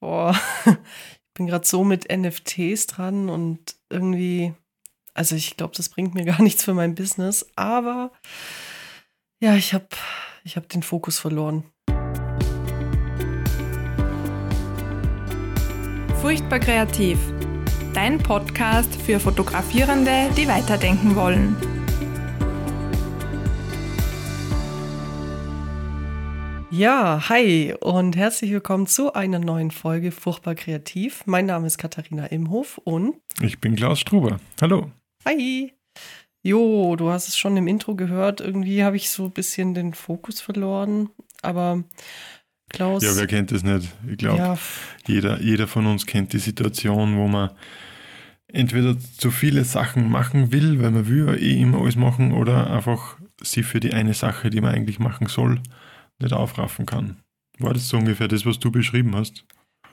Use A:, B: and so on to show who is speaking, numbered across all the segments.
A: Boah, ich bin gerade so mit NFTs dran und irgendwie, also ich glaube, das bringt mir gar nichts für mein Business, aber ja, ich habe ich hab den Fokus verloren.
B: Furchtbar kreativ. Dein Podcast für Fotografierende, die weiterdenken wollen.
A: Ja, hi und herzlich willkommen zu einer neuen Folge Furchtbar Kreativ. Mein Name ist Katharina Imhof und
C: ich bin Klaus Struber. Hallo.
A: Hi. Jo, du hast es schon im Intro gehört. Irgendwie habe ich so ein bisschen den Fokus verloren. Aber Klaus.
C: Ja, wer kennt das nicht? Ich glaube, ja. jeder, jeder von uns kennt die Situation, wo man entweder zu viele Sachen machen will, weil man will ja eh immer alles machen, oder einfach sie für die eine Sache, die man eigentlich machen soll, nicht aufraffen kann. War das so ungefähr das, was du beschrieben hast?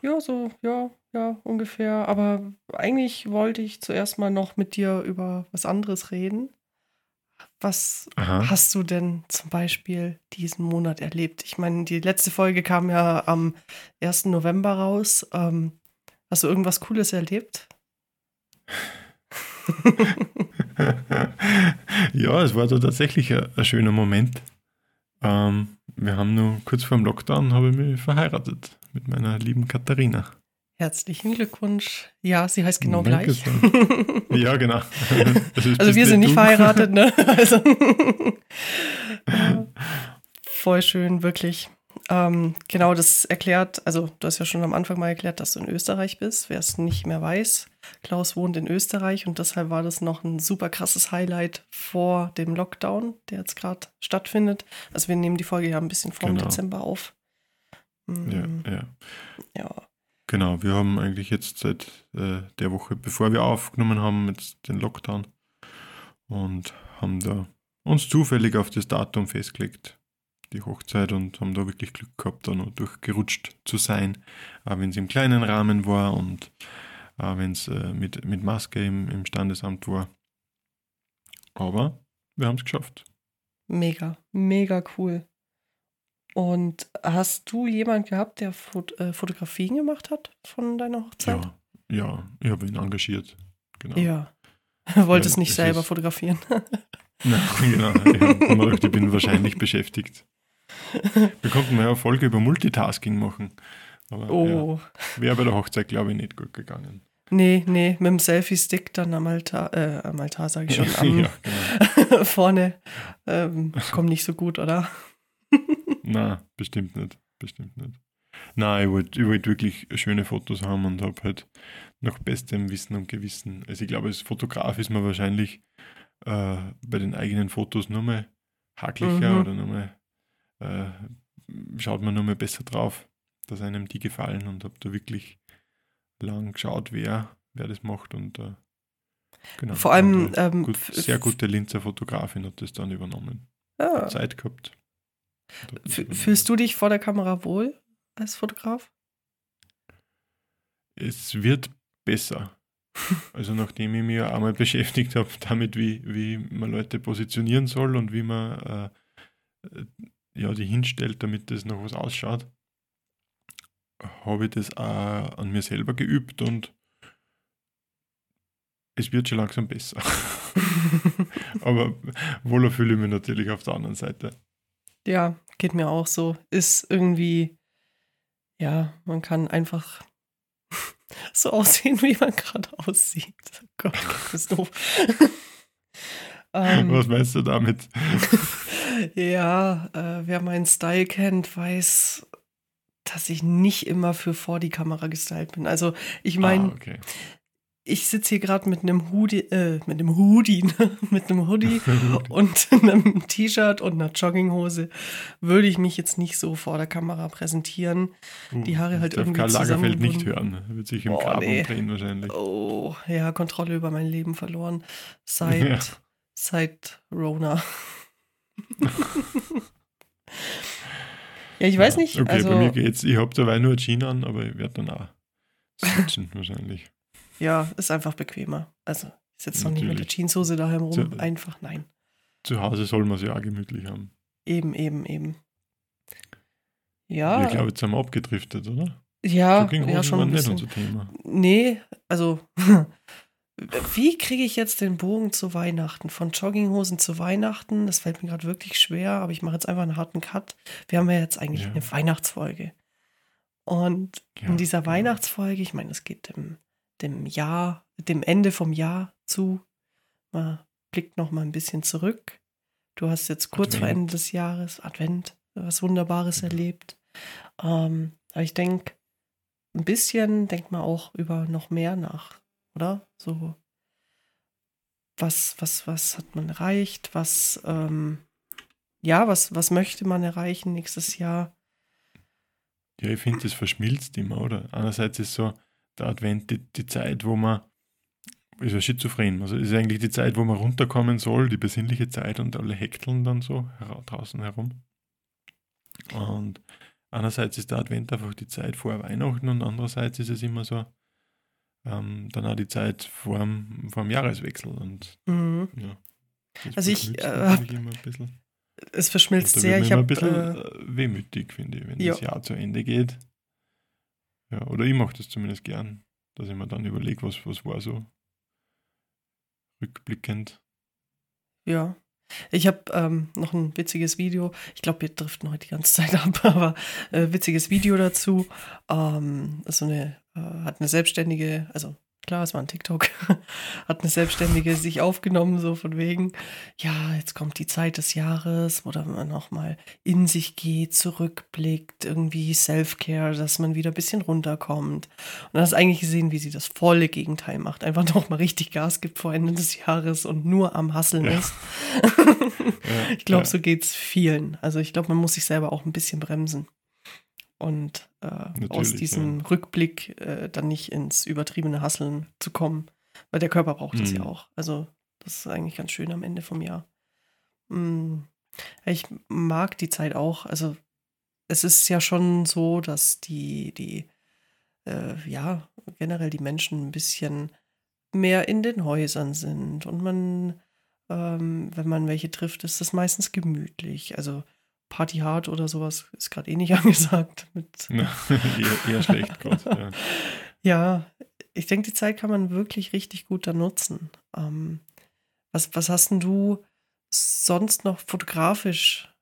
A: Ja, so, ja, ja, ungefähr. Aber eigentlich wollte ich zuerst mal noch mit dir über was anderes reden. Was Aha. hast du denn zum Beispiel diesen Monat erlebt? Ich meine, die letzte Folge kam ja am 1. November raus. Ähm, hast du irgendwas Cooles erlebt?
C: ja, es war da tatsächlich ein, ein schöner Moment. Ähm, wir haben nur kurz vor dem Lockdown habe ich mich verheiratet mit meiner lieben Katharina.
A: Herzlichen Glückwunsch. Ja, sie heißt genau Danke gleich.
C: ja, genau.
A: Also wir sind nicht du. verheiratet, ne? Also voll schön, wirklich. Ähm, genau, das erklärt, also du hast ja schon am Anfang mal erklärt, dass du in Österreich bist. Wer es nicht mehr weiß, Klaus wohnt in Österreich und deshalb war das noch ein super krasses Highlight vor dem Lockdown, der jetzt gerade stattfindet. Also wir nehmen die Folge ja ein bisschen vor genau. Dezember auf.
C: Mhm. Ja, ja. Ja. Genau, wir haben eigentlich jetzt seit äh, der Woche, bevor wir aufgenommen haben, jetzt den Lockdown und haben da uns zufällig auf das Datum festgelegt die Hochzeit und haben da wirklich Glück gehabt, da noch durchgerutscht zu sein, auch wenn es im kleinen Rahmen war und auch wenn es äh, mit, mit Maske im, im Standesamt war. Aber wir haben es geschafft.
A: Mega, mega cool. Und hast du jemanden gehabt, der Fot äh, Fotografien gemacht hat von deiner Hochzeit?
C: Ja, ja ich habe ihn engagiert. Genau.
A: Ja. Wolltest ja, nicht selber fotografieren.
C: Nein, genau. Ich, gedacht, ich bin wahrscheinlich beschäftigt. Wir konnten mal eine Folge über Multitasking machen. Aber oh. ja, wäre bei der Hochzeit, glaube ich, nicht gut gegangen.
A: Nee, nee, mit dem Selfie-Stick dann am Altar, äh, am Altar sage ich schon, am, ja, genau. vorne, ähm, kommt nicht so gut, oder?
C: Na, bestimmt nicht, bestimmt nicht. Nein, ich wollte wollt wirklich schöne Fotos haben und habe halt nach bestem Wissen und Gewissen, also ich glaube, als Fotograf ist man wahrscheinlich äh, bei den eigenen Fotos nur mal haklicher mhm. oder nur mal äh, schaut man nur mal besser drauf, dass einem die gefallen und habe da wirklich lang geschaut, wer, wer das macht und äh,
A: genau. Vor allem ähm,
C: gut, sehr gute Linzer Fotografin hat das dann übernommen. Ja. Zeit gehabt.
A: Fühlst du dich vor der Kamera wohl als Fotograf?
C: Es wird besser. Also nachdem ich mich einmal beschäftigt habe damit, wie, wie man Leute positionieren soll und wie man äh, ja, die hinstellt, damit das noch was ausschaut, habe ich das auch an mir selber geübt und es wird schon langsam besser. Aber wohler fühle ich mich natürlich auf der anderen Seite.
A: Ja, geht mir auch so. Ist irgendwie, ja, man kann einfach so aussehen, wie man gerade aussieht. Oh Gott, das ist doof.
C: ähm, Was meinst du damit?
A: Ja, äh, wer meinen Style kennt, weiß, dass ich nicht immer für vor die Kamera gestylt bin. Also ich meine, ah, okay. ich sitze hier gerade mit einem Hoodie, äh, mit einem Hoodie, mit einem Hoodie und einem T-Shirt und einer Jogginghose. Würde ich mich jetzt nicht so vor der Kamera präsentieren. Uh, die Haare halt irgendwie Karl
C: Lagerfeld nicht hören. Wird sich im oh, Grab nee. umdrehen wahrscheinlich.
A: Oh, ja, Kontrolle über mein Leben verloren. Seit, ja. seit Rona. Ja, ich weiß nicht.
C: Okay, also, bei mir geht's. Ich habe dabei nur Jeans an, aber ich werde dann auch switchen wahrscheinlich.
A: Ja, ist einfach bequemer. Also, ich sitze noch nicht mit der Jeanshose daheim rum. Zu, einfach nein.
C: Zu Hause soll man es ja auch gemütlich haben.
A: Eben, eben, eben. Ja.
C: Ich glaube, jetzt haben wir abgedriftet, oder?
A: Ja, ja schon ein bisschen. Nicht unser Thema. Nee, also wie kriege ich jetzt den Bogen zu Weihnachten? Von Jogginghosen zu Weihnachten, das fällt mir gerade wirklich schwer, aber ich mache jetzt einfach einen harten Cut. Wir haben ja jetzt eigentlich ja. eine Weihnachtsfolge. Und ja, in dieser genau. Weihnachtsfolge, ich meine, es geht dem, dem Jahr, dem Ende vom Jahr zu. Man blickt noch mal ein bisschen zurück. Du hast jetzt kurz Advent. vor Ende des Jahres Advent was Wunderbares ja. erlebt. Ähm, aber ich denke, ein bisschen denkt man auch über noch mehr nach, oder? So, was, was, was hat man erreicht? Was, ähm, ja, was, was möchte man erreichen nächstes Jahr?
C: Ja, ich finde, das verschmilzt immer, oder? Einerseits ist so der Advent die, die Zeit, wo man, ist ja schizophren, also ist eigentlich die Zeit, wo man runterkommen soll, die besinnliche Zeit und alle hekteln dann so draußen herum. Und einerseits ist der Advent einfach die Zeit vor Weihnachten und andererseits ist es immer so, ähm, dann auch die Zeit vor dem, vor dem Jahreswechsel. Und
A: mhm. ja, also ich äh, es verschmilzt sehr.
C: Ich habe ein bisschen äh, äh, wehmütig, finde ich, wenn ja. das Jahr zu Ende geht. Ja, oder ich mache das zumindest gern, dass ich mir dann überlege, was, was war so rückblickend.
A: Ja. Ich habe ähm, noch ein witziges Video. Ich glaube, wir driften heute die ganze Zeit ab, aber äh, witziges Video dazu. Ähm, so eine, äh, hat eine selbstständige, also klar, es war ein TikTok, hat eine Selbstständige sich aufgenommen, so von wegen, ja, jetzt kommt die Zeit des Jahres, wo man nochmal in sich geht, zurückblickt, irgendwie Self-Care, dass man wieder ein bisschen runterkommt. Und dann hast du eigentlich gesehen, wie sie das volle Gegenteil macht, einfach nochmal richtig Gas gibt vor Ende des Jahres und nur am Hasseln ja. ist. ich glaube, ja. so geht es vielen. Also ich glaube, man muss sich selber auch ein bisschen bremsen und äh, aus diesem ja. Rückblick äh, dann nicht ins übertriebene Hasseln zu kommen. Weil der Körper braucht es mhm. ja auch. Also, das ist eigentlich ganz schön am Ende vom Jahr. Mhm. Ich mag die Zeit auch. Also, es ist ja schon so, dass die, die, äh, ja, generell die Menschen ein bisschen mehr in den Häusern sind und man, ähm, wenn man welche trifft, ist das meistens gemütlich. Also Party Hard oder sowas ist gerade eh nicht angesagt. Mit
C: eher, eher, schlecht, Gott, ja.
A: ja, ich denke, die Zeit kann man wirklich richtig gut da nutzen. Ähm, was, was hast denn du sonst noch fotografisch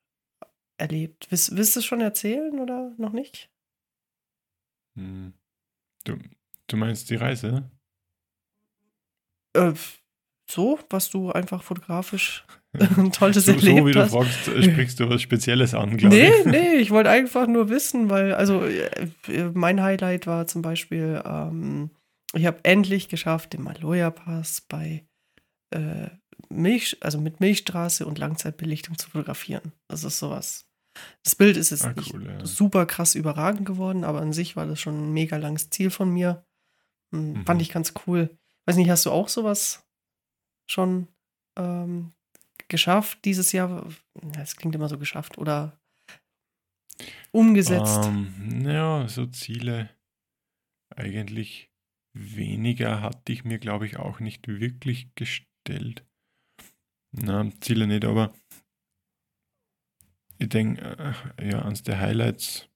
A: erlebt? Willst, willst du es schon erzählen oder noch nicht?
C: Hm. Du, du meinst die Reise?
A: Äh, so, was du einfach fotografisch Tolles so, erlebt
C: so wie du fragst, äh, sprichst du was Spezielles an, glaube
A: nee, ich. Nee, nee, ich wollte einfach nur wissen, weil, also äh, mein Highlight war zum Beispiel, ähm, ich habe endlich geschafft, den Maloya-Pass bei äh, Milch, also mit Milchstraße und Langzeitbelichtung zu fotografieren. Das ist sowas. Das Bild ist jetzt ah, cool, nicht ja. super krass überragend geworden, aber an sich war das schon ein mega langes Ziel von mir. Hm, mhm. Fand ich ganz cool. Weiß nicht, hast du auch sowas schon ähm, geschafft dieses Jahr? Das klingt immer so geschafft oder umgesetzt? Um,
C: ähm, ja, so Ziele eigentlich weniger hatte ich mir, glaube ich, auch nicht wirklich gestellt. Na, Ziele nicht, aber ich denke, äh, ja, eines der Highlights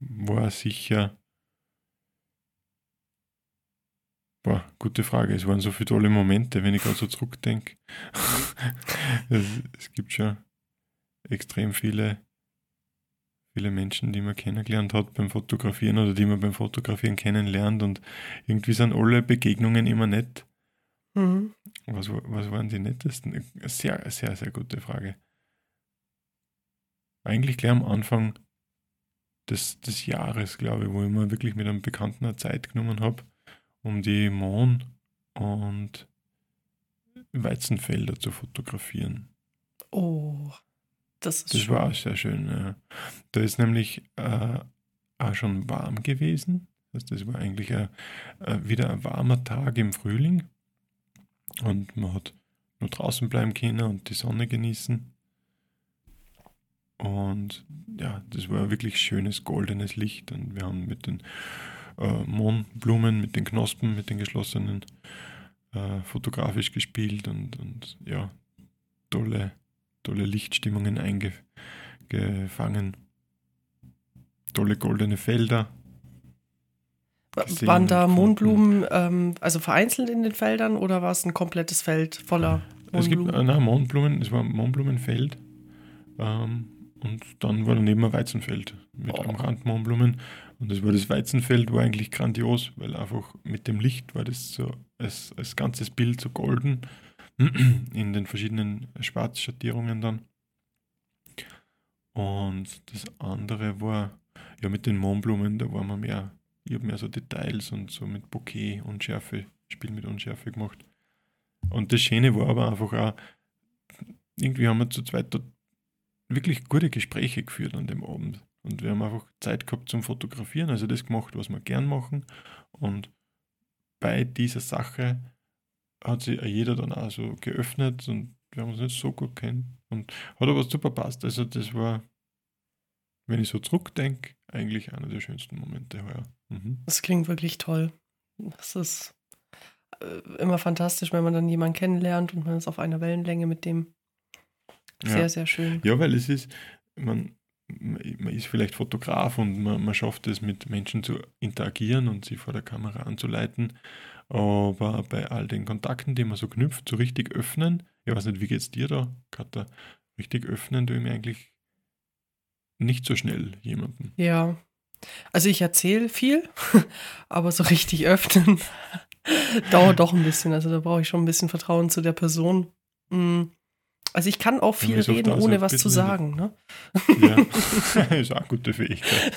C: war sicher Boah, gute Frage. Es waren so viele tolle Momente, wenn ich gerade so zurückdenke. es, es, gibt schon extrem viele, viele Menschen, die man kennengelernt hat beim Fotografieren oder die man beim Fotografieren kennenlernt und irgendwie sind alle Begegnungen immer nett. Mhm. Was, was waren die nettesten? Sehr, sehr, sehr gute Frage. Eigentlich gleich am Anfang des, des Jahres, glaube ich, wo ich mir wirklich mit einem Bekannten eine Zeit genommen habe um die Mohn- und Weizenfelder zu fotografieren.
A: Oh, das ist
C: Das
A: schön.
C: war auch sehr schön. Ja. Da ist nämlich äh, auch schon warm gewesen. Das war eigentlich ein, äh, wieder ein warmer Tag im Frühling. Und man hat nur draußen bleiben können und die Sonne genießen. Und ja, das war wirklich schönes goldenes Licht. Und wir haben mit den äh, Mohnblumen mit den Knospen, mit den geschlossenen, äh, fotografisch gespielt und, und ja, tolle, tolle Lichtstimmungen eingefangen. tolle goldene Felder.
A: Gesehen, Waren da Mohnblumen, ähm, also vereinzelt in den Feldern oder war es ein komplettes Feld voller
C: Mohnblumen? Es gibt, äh, nein, Mohnblumen, es war ein Mohnblumenfeld. Ähm, und dann war daneben ein Weizenfeld mit oh. am Rand Mohnblumen. Und das war das Weizenfeld, war eigentlich grandios, weil einfach mit dem Licht war das so als, als ganzes Bild so golden in den verschiedenen Schwarzschattierungen dann. Und das andere war, ja, mit den Mohnblumen, da war man mehr, ich habe mehr so Details und so mit Bouquet, Unschärfe, Spiel mit Unschärfe gemacht. Und das Schöne war aber einfach auch, irgendwie haben wir zu zweit dort wirklich gute Gespräche geführt an dem Abend. Und wir haben einfach Zeit gehabt zum Fotografieren, also das gemacht, was wir gern machen. Und bei dieser Sache hat sich jeder dann auch so geöffnet und wir haben uns nicht so gut kennen. Und hat aber super passt. Also das war, wenn ich so zurückdenke, eigentlich einer der schönsten Momente heuer.
A: Mhm. Das klingt wirklich toll. Das ist äh, immer fantastisch, wenn man dann jemanden kennenlernt und man ist auf einer Wellenlänge mit dem. Sehr, ja. sehr schön.
C: Ja, weil es ist, man, man ist vielleicht Fotograf und man, man schafft es, mit Menschen zu interagieren und sie vor der Kamera anzuleiten. Aber bei all den Kontakten, die man so knüpft, so richtig öffnen, ich weiß nicht, wie geht es dir da, Katha, richtig öffnen du ihm eigentlich nicht so schnell jemanden.
A: Ja, also ich erzähle viel, aber so richtig öffnen dauert doch ein bisschen. Also da brauche ich schon ein bisschen Vertrauen zu der Person. Mhm. Also ich kann auch viel reden, ohne was zu sagen. Ne?
C: Ja, ist auch eine gute Fähigkeit.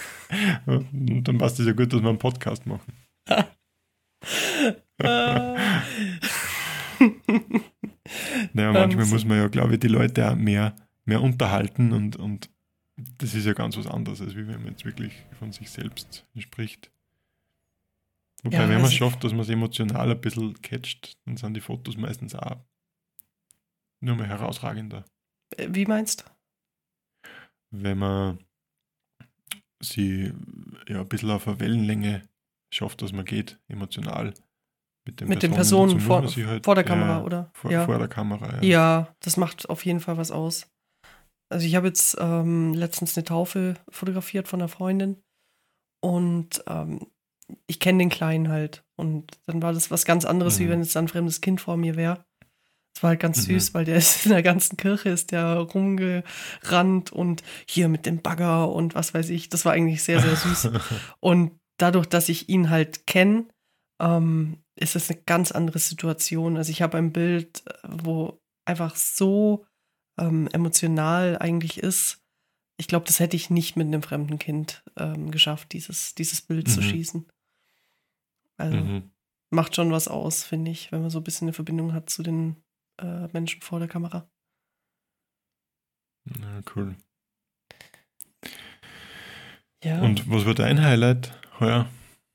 C: Und dann passt es ja gut, dass wir einen Podcast machen. naja, manchmal muss man ja, glaube ich, die Leute auch mehr, mehr unterhalten und, und das ist ja ganz was anderes, als wenn man jetzt wirklich von sich selbst spricht. Wobei, ja, wenn man es schafft, dass man es emotional ein bisschen catcht, dann sind die Fotos meistens auch nur mehr herausragender.
A: Äh, wie meinst du?
C: Wenn man sie ja ein bisschen auf eine Wellenlänge schafft, dass man geht, emotional.
A: Mit den mit Personen, den Personen vor, halt, vor, der Kamera, ja, oder?
C: Vor, ja. vor der Kamera,
A: ja. Ja, das macht auf jeden Fall was aus. Also ich habe jetzt ähm, letztens eine Taufe fotografiert von einer Freundin und ähm, ich kenne den Kleinen halt. Und dann war das was ganz anderes, mhm. wie wenn jetzt ein fremdes Kind vor mir wäre. Das war halt ganz mhm. süß, weil der ist in der ganzen Kirche ist der rumgerannt und hier mit dem Bagger und was weiß ich. Das war eigentlich sehr, sehr süß. und dadurch, dass ich ihn halt kenne, ähm, ist es eine ganz andere Situation. Also ich habe ein Bild, wo einfach so ähm, emotional eigentlich ist. Ich glaube, das hätte ich nicht mit einem fremden Kind ähm, geschafft, dieses, dieses Bild mhm. zu schießen. Also mhm. macht schon was aus, finde ich, wenn man so ein bisschen eine Verbindung hat zu den äh, Menschen vor der Kamera.
C: Na, cool. Ja. Und was war dein Highlight heuer?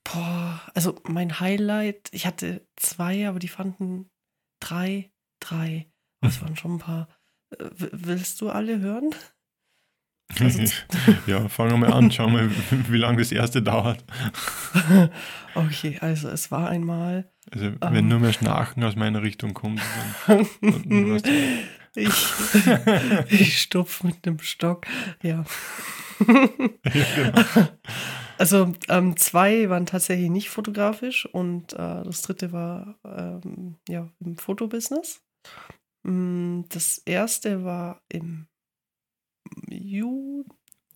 A: Boah, also mein Highlight, ich hatte zwei, aber die fanden drei, drei. Das waren schon ein paar. Willst du alle hören?
C: Also ja, fangen wir mal an, schauen wir, wie lange das erste dauert.
A: okay, also es war einmal.
C: Also wenn ähm, nur mehr Schnarchen aus meiner Richtung kommt, dann, dann
A: ich, ich stupf mit dem Stock, ja. ja genau. Also ähm, zwei waren tatsächlich nicht fotografisch und äh, das dritte war ähm, ja im Fotobusiness. Mm, das erste war im Juni,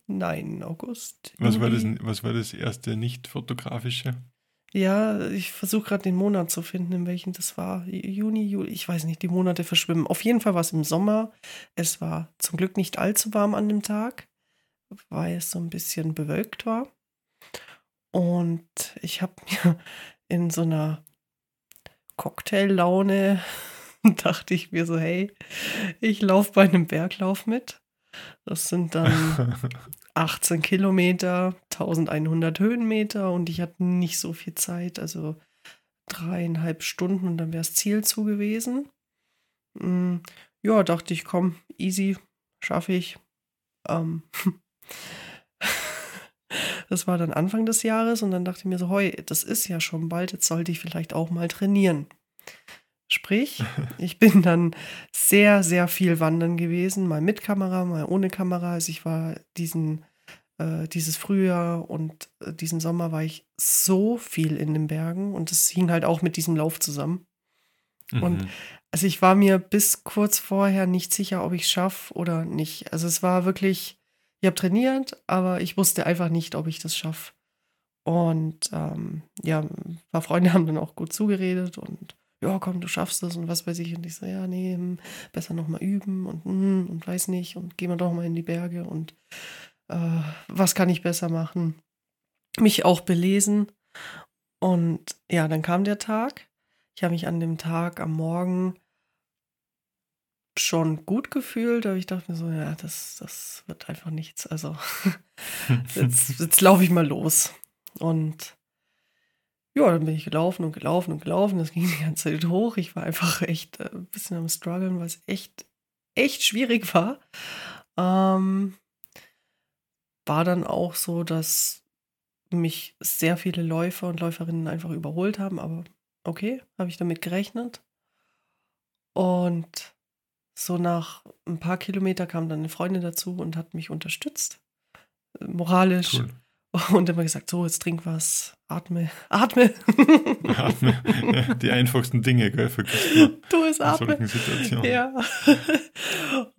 A: nein, August.
C: Was war, das, was war das erste nicht-fotografische?
A: Ja, ich versuche gerade den Monat zu finden, in welchem das war. Juni, Juli, ich weiß nicht, die Monate verschwimmen. Auf jeden Fall war es im Sommer. Es war zum Glück nicht allzu warm an dem Tag, weil es so ein bisschen bewölkt war. Und ich habe mir in so einer Cocktaillaune dachte ich mir so, hey, ich laufe bei einem Berglauf mit. Das sind dann 18 Kilometer, 1100 Höhenmeter und ich hatte nicht so viel Zeit, also dreieinhalb Stunden und dann wäre das Ziel zu gewesen. Mm, ja, dachte ich, komm, easy, schaffe ich. Ähm, das war dann Anfang des Jahres und dann dachte ich mir so, heu, das ist ja schon bald, jetzt sollte ich vielleicht auch mal trainieren. Sprich, ich bin dann sehr, sehr viel wandern gewesen, mal mit Kamera, mal ohne Kamera. Also ich war diesen äh, dieses Frühjahr und äh, diesen Sommer war ich so viel in den Bergen und es hing halt auch mit diesem Lauf zusammen. Mhm. Und also ich war mir bis kurz vorher nicht sicher, ob ich es schaffe oder nicht. Also es war wirklich, ich habe trainiert, aber ich wusste einfach nicht, ob ich das schaffe. Und ähm, ja, ein paar Freunde haben dann auch gut zugeredet und ja, komm, du schaffst das und was weiß ich. Und ich so, ja, nee, hm, besser nochmal üben und, hm, und weiß nicht und gehen wir doch mal in die Berge und äh, was kann ich besser machen? Mich auch belesen. Und ja, dann kam der Tag. Ich habe mich an dem Tag am Morgen schon gut gefühlt, aber ich dachte mir so, ja, das, das wird einfach nichts. Also jetzt, jetzt laufe ich mal los. Und ja, dann bin ich gelaufen und gelaufen und gelaufen. Das ging die ganze Zeit hoch. Ich war einfach echt äh, ein bisschen am struggeln, weil es echt, echt schwierig war. Ähm, war dann auch so, dass mich sehr viele Läufer und Läuferinnen einfach überholt haben, aber okay, habe ich damit gerechnet. Und so nach ein paar Kilometer kam dann eine Freundin dazu und hat mich unterstützt, moralisch. Cool. Und immer gesagt, so, jetzt trink was, atme, atme.
C: atme. Die einfachsten Dinge, gell, man.
A: Du es atme. Ja.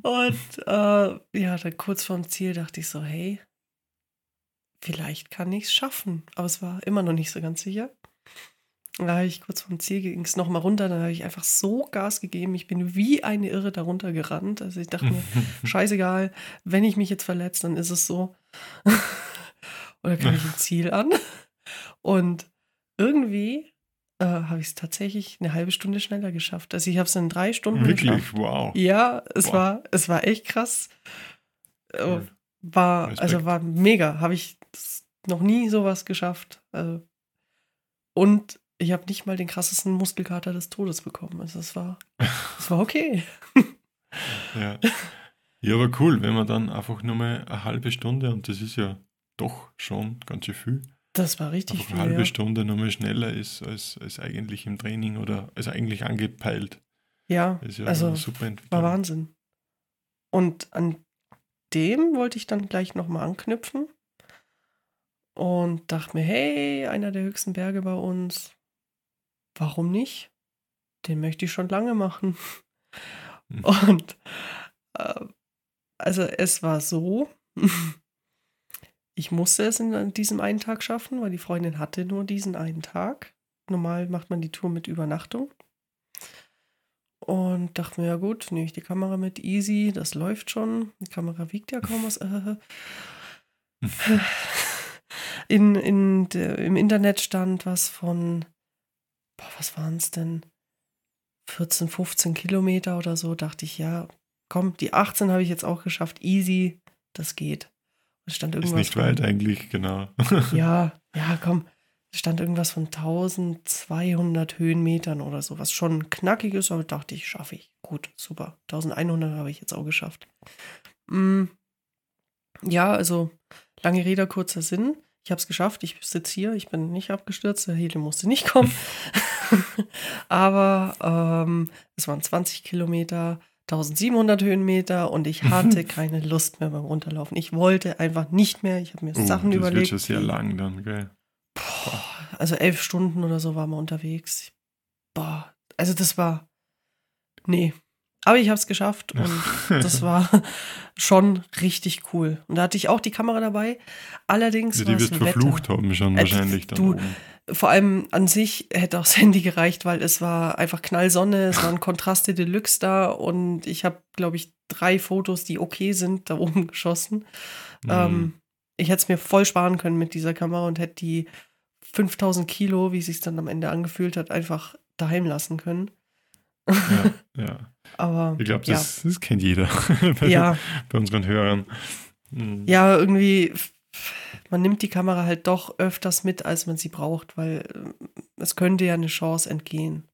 A: Und äh, ja, dann kurz vorm Ziel dachte ich so, hey, vielleicht kann ich es schaffen. Aber es war immer noch nicht so ganz sicher. Da habe ich kurz vom Ziel ging es nochmal runter, dann habe ich einfach so Gas gegeben. Ich bin wie eine Irre darunter gerannt. Also ich dachte mir, scheißegal, wenn ich mich jetzt verletze, dann ist es so. Oder kann ich ein Ziel an? Und irgendwie äh, habe ich es tatsächlich eine halbe Stunde schneller geschafft. Also ich habe es in drei Stunden
C: Wirklich? geschafft. Wow.
A: Ja, es wow. war, es war echt krass. Äh, war, Respekt. also war mega. Habe ich noch nie sowas geschafft. Also, und ich habe nicht mal den krassesten Muskelkater des Todes bekommen. Also es war, es war okay.
C: ja. ja, aber cool, wenn man dann einfach nur mal eine halbe Stunde, und das ist ja doch schon ganz schön viel.
A: Das war richtig
C: einfach viel. Eine halbe ja. Stunde nochmal schneller ist als, als eigentlich im Training oder als eigentlich angepeilt.
A: Ja, ja also super war Wahnsinn. Und an dem wollte ich dann gleich nochmal anknüpfen und dachte mir, hey, einer der höchsten Berge bei uns, warum nicht? Den möchte ich schon lange machen. Mhm. Und äh, also es war so, ich musste es in diesem einen Tag schaffen, weil die Freundin hatte nur diesen einen Tag. Normal macht man die Tour mit Übernachtung. Und dachte mir, ja gut, nehme ich die Kamera mit, easy, das läuft schon. Die Kamera wiegt ja kaum was. Äh, in, in, de, Im Internet stand was von boah, was waren es denn? 14, 15 Kilometer oder so, dachte ich, ja, komm, die 18 habe ich jetzt auch geschafft, easy, das geht. Es stand irgendwas.
C: Ist nicht weit eigentlich, genau.
A: ja, ja, komm. Es stand irgendwas von 1200 Höhenmetern oder so, was schon knackig ist, aber dachte ich, schaffe ich. Gut, super. 1100 habe ich jetzt auch geschafft. Mm, ja, also lange Rede, kurzer Sinn. Ich habe es geschafft, ich sitze hier, ich bin nicht abgestürzt, der Heli musste nicht kommen. Aber ähm, es waren 20 Kilometer, 1700 Höhenmeter und ich hatte keine Lust mehr beim Runterlaufen. Ich wollte einfach nicht mehr. Ich habe mir oh, Sachen überlegt. Das
C: wird sehr lang dann, gell?
A: Boah, also elf Stunden oder so waren wir unterwegs. Boah, also das war. Nee, aber ich habe es geschafft und das war schon richtig cool. Und da hatte ich auch die Kamera dabei. Allerdings.
C: Ja, die wirst verflucht Wetter. haben schon äh, wahrscheinlich dann. Du,
A: vor allem an sich hätte auch das Handy gereicht, weil es war einfach Knallsonne, es waren Kontraste Deluxe da und ich habe, glaube ich, drei Fotos, die okay sind, da oben geschossen. Mhm. Ähm, ich hätte es mir voll sparen können mit dieser Kamera und hätte die 5000 Kilo, wie es sich dann am Ende angefühlt hat, einfach daheim lassen können.
C: Ja, ja. Aber ich glaube, das, ja. das, kennt jeder bei, ja. bei unseren Hörern.
A: Mhm. Ja, irgendwie, man nimmt die Kamera halt doch öfters mit, als man sie braucht, weil äh, es könnte ja eine Chance entgehen.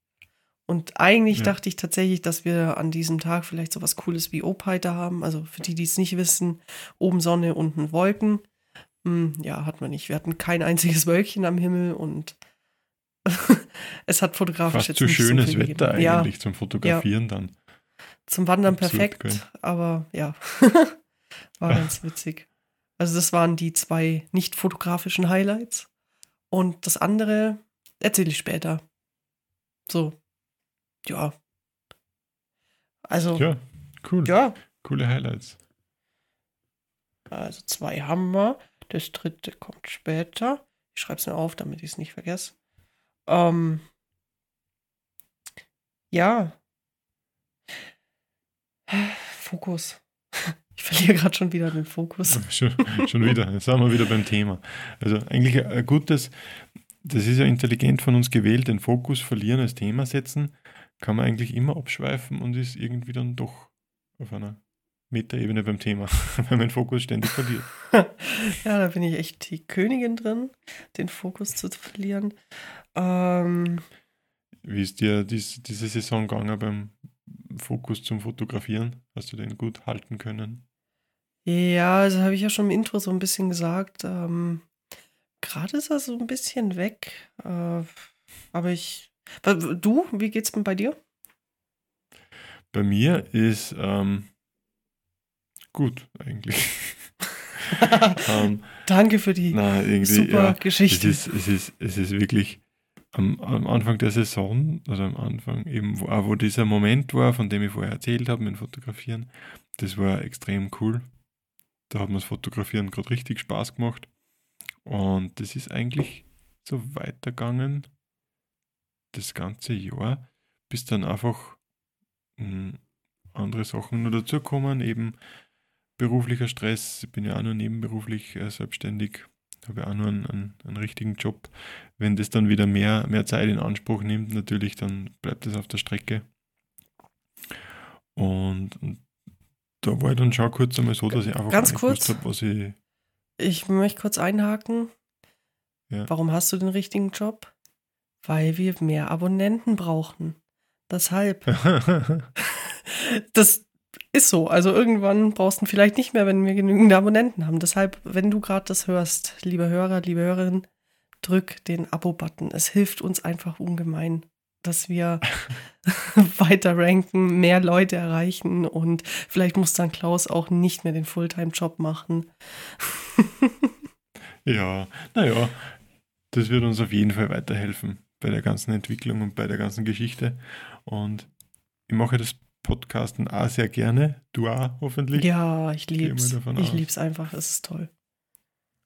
A: Und eigentlich ja. dachte ich tatsächlich, dass wir an diesem Tag vielleicht so was Cooles wie Opheiter haben. Also für die, die es nicht wissen, oben Sonne, unten Wolken. Hm, ja, hat man nicht. Wir hatten kein einziges Wölkchen am Himmel und es hat fotografisch
C: Fast jetzt zu schönes so Wetter gegeben. eigentlich ja. zum Fotografieren ja. dann.
A: Zum Wandern Absurd, perfekt, gell? aber ja, war ganz witzig. Also das waren die zwei nicht fotografischen Highlights. Und das andere erzähle ich später. So. Ja. Also.
C: Ja, cool.
A: Ja.
C: Coole Highlights.
A: Also zwei haben wir. Das dritte kommt später. Ich schreibe es mir auf, damit ich es nicht vergesse. Ähm, ja. Fokus. Ich verliere gerade schon wieder den Fokus.
C: Schon, schon wieder. Jetzt sind wir wieder beim Thema. Also eigentlich ein gutes, das ist ja intelligent von uns gewählt, den Fokus verlieren als Thema setzen, kann man eigentlich immer abschweifen und ist irgendwie dann doch auf einer Metaebene beim Thema, weil den Fokus ständig verliert.
A: ja, da bin ich echt die Königin drin, den Fokus zu verlieren. Ähm,
C: Wie ist dir dies, diese Saison gegangen beim Fokus zum Fotografieren? Hast du den gut halten können?
A: Ja, also habe ich ja schon im Intro so ein bisschen gesagt. Ähm, Gerade ist er so ein bisschen weg. Äh, aber ich. Du, wie geht's denn bei dir?
C: Bei mir ist ähm, gut, eigentlich.
A: ähm, Danke für die
C: na, super
A: ja, Geschichte.
C: Es ist, es, ist, es ist wirklich am, am Anfang der Saison, oder am Anfang eben, wo, wo dieser Moment war, von dem ich vorher erzählt habe, mit Fotografieren, das war extrem cool. Da hat mir das Fotografieren gerade richtig Spaß gemacht. Und das ist eigentlich so weitergegangen, das ganze Jahr, bis dann einfach mh, hm, andere Sachen nur dazukommen, eben beruflicher Stress. Ich bin ja auch nur nebenberuflich äh, selbstständig, habe ja auch nur einen, einen, einen, richtigen Job. Wenn das dann wieder mehr, mehr Zeit in Anspruch nimmt, natürlich, dann bleibt es auf der Strecke. Und, und, da war ich dann schon kurz einmal so, dass ich einfach
A: Ganz kurz,
C: habe, was ich.
A: Ich möchte kurz einhaken. Ja. Warum hast du den richtigen Job? Weil wir mehr Abonnenten brauchen. Deshalb. das, ist so. Also irgendwann brauchst du ihn vielleicht nicht mehr, wenn wir genügend Abonnenten haben. Deshalb, wenn du gerade das hörst, liebe Hörer, liebe Hörerin, drück den Abo-Button. Es hilft uns einfach ungemein, dass wir weiter ranken, mehr Leute erreichen und vielleicht muss dann Klaus auch nicht mehr den Fulltime-Job machen.
C: ja, naja, das wird uns auf jeden Fall weiterhelfen bei der ganzen Entwicklung und bei der ganzen Geschichte. Und ich mache das Podcasten auch sehr gerne. Du auch hoffentlich.
A: Ja, ich liebe es. Ich liebe es einfach, es ist toll.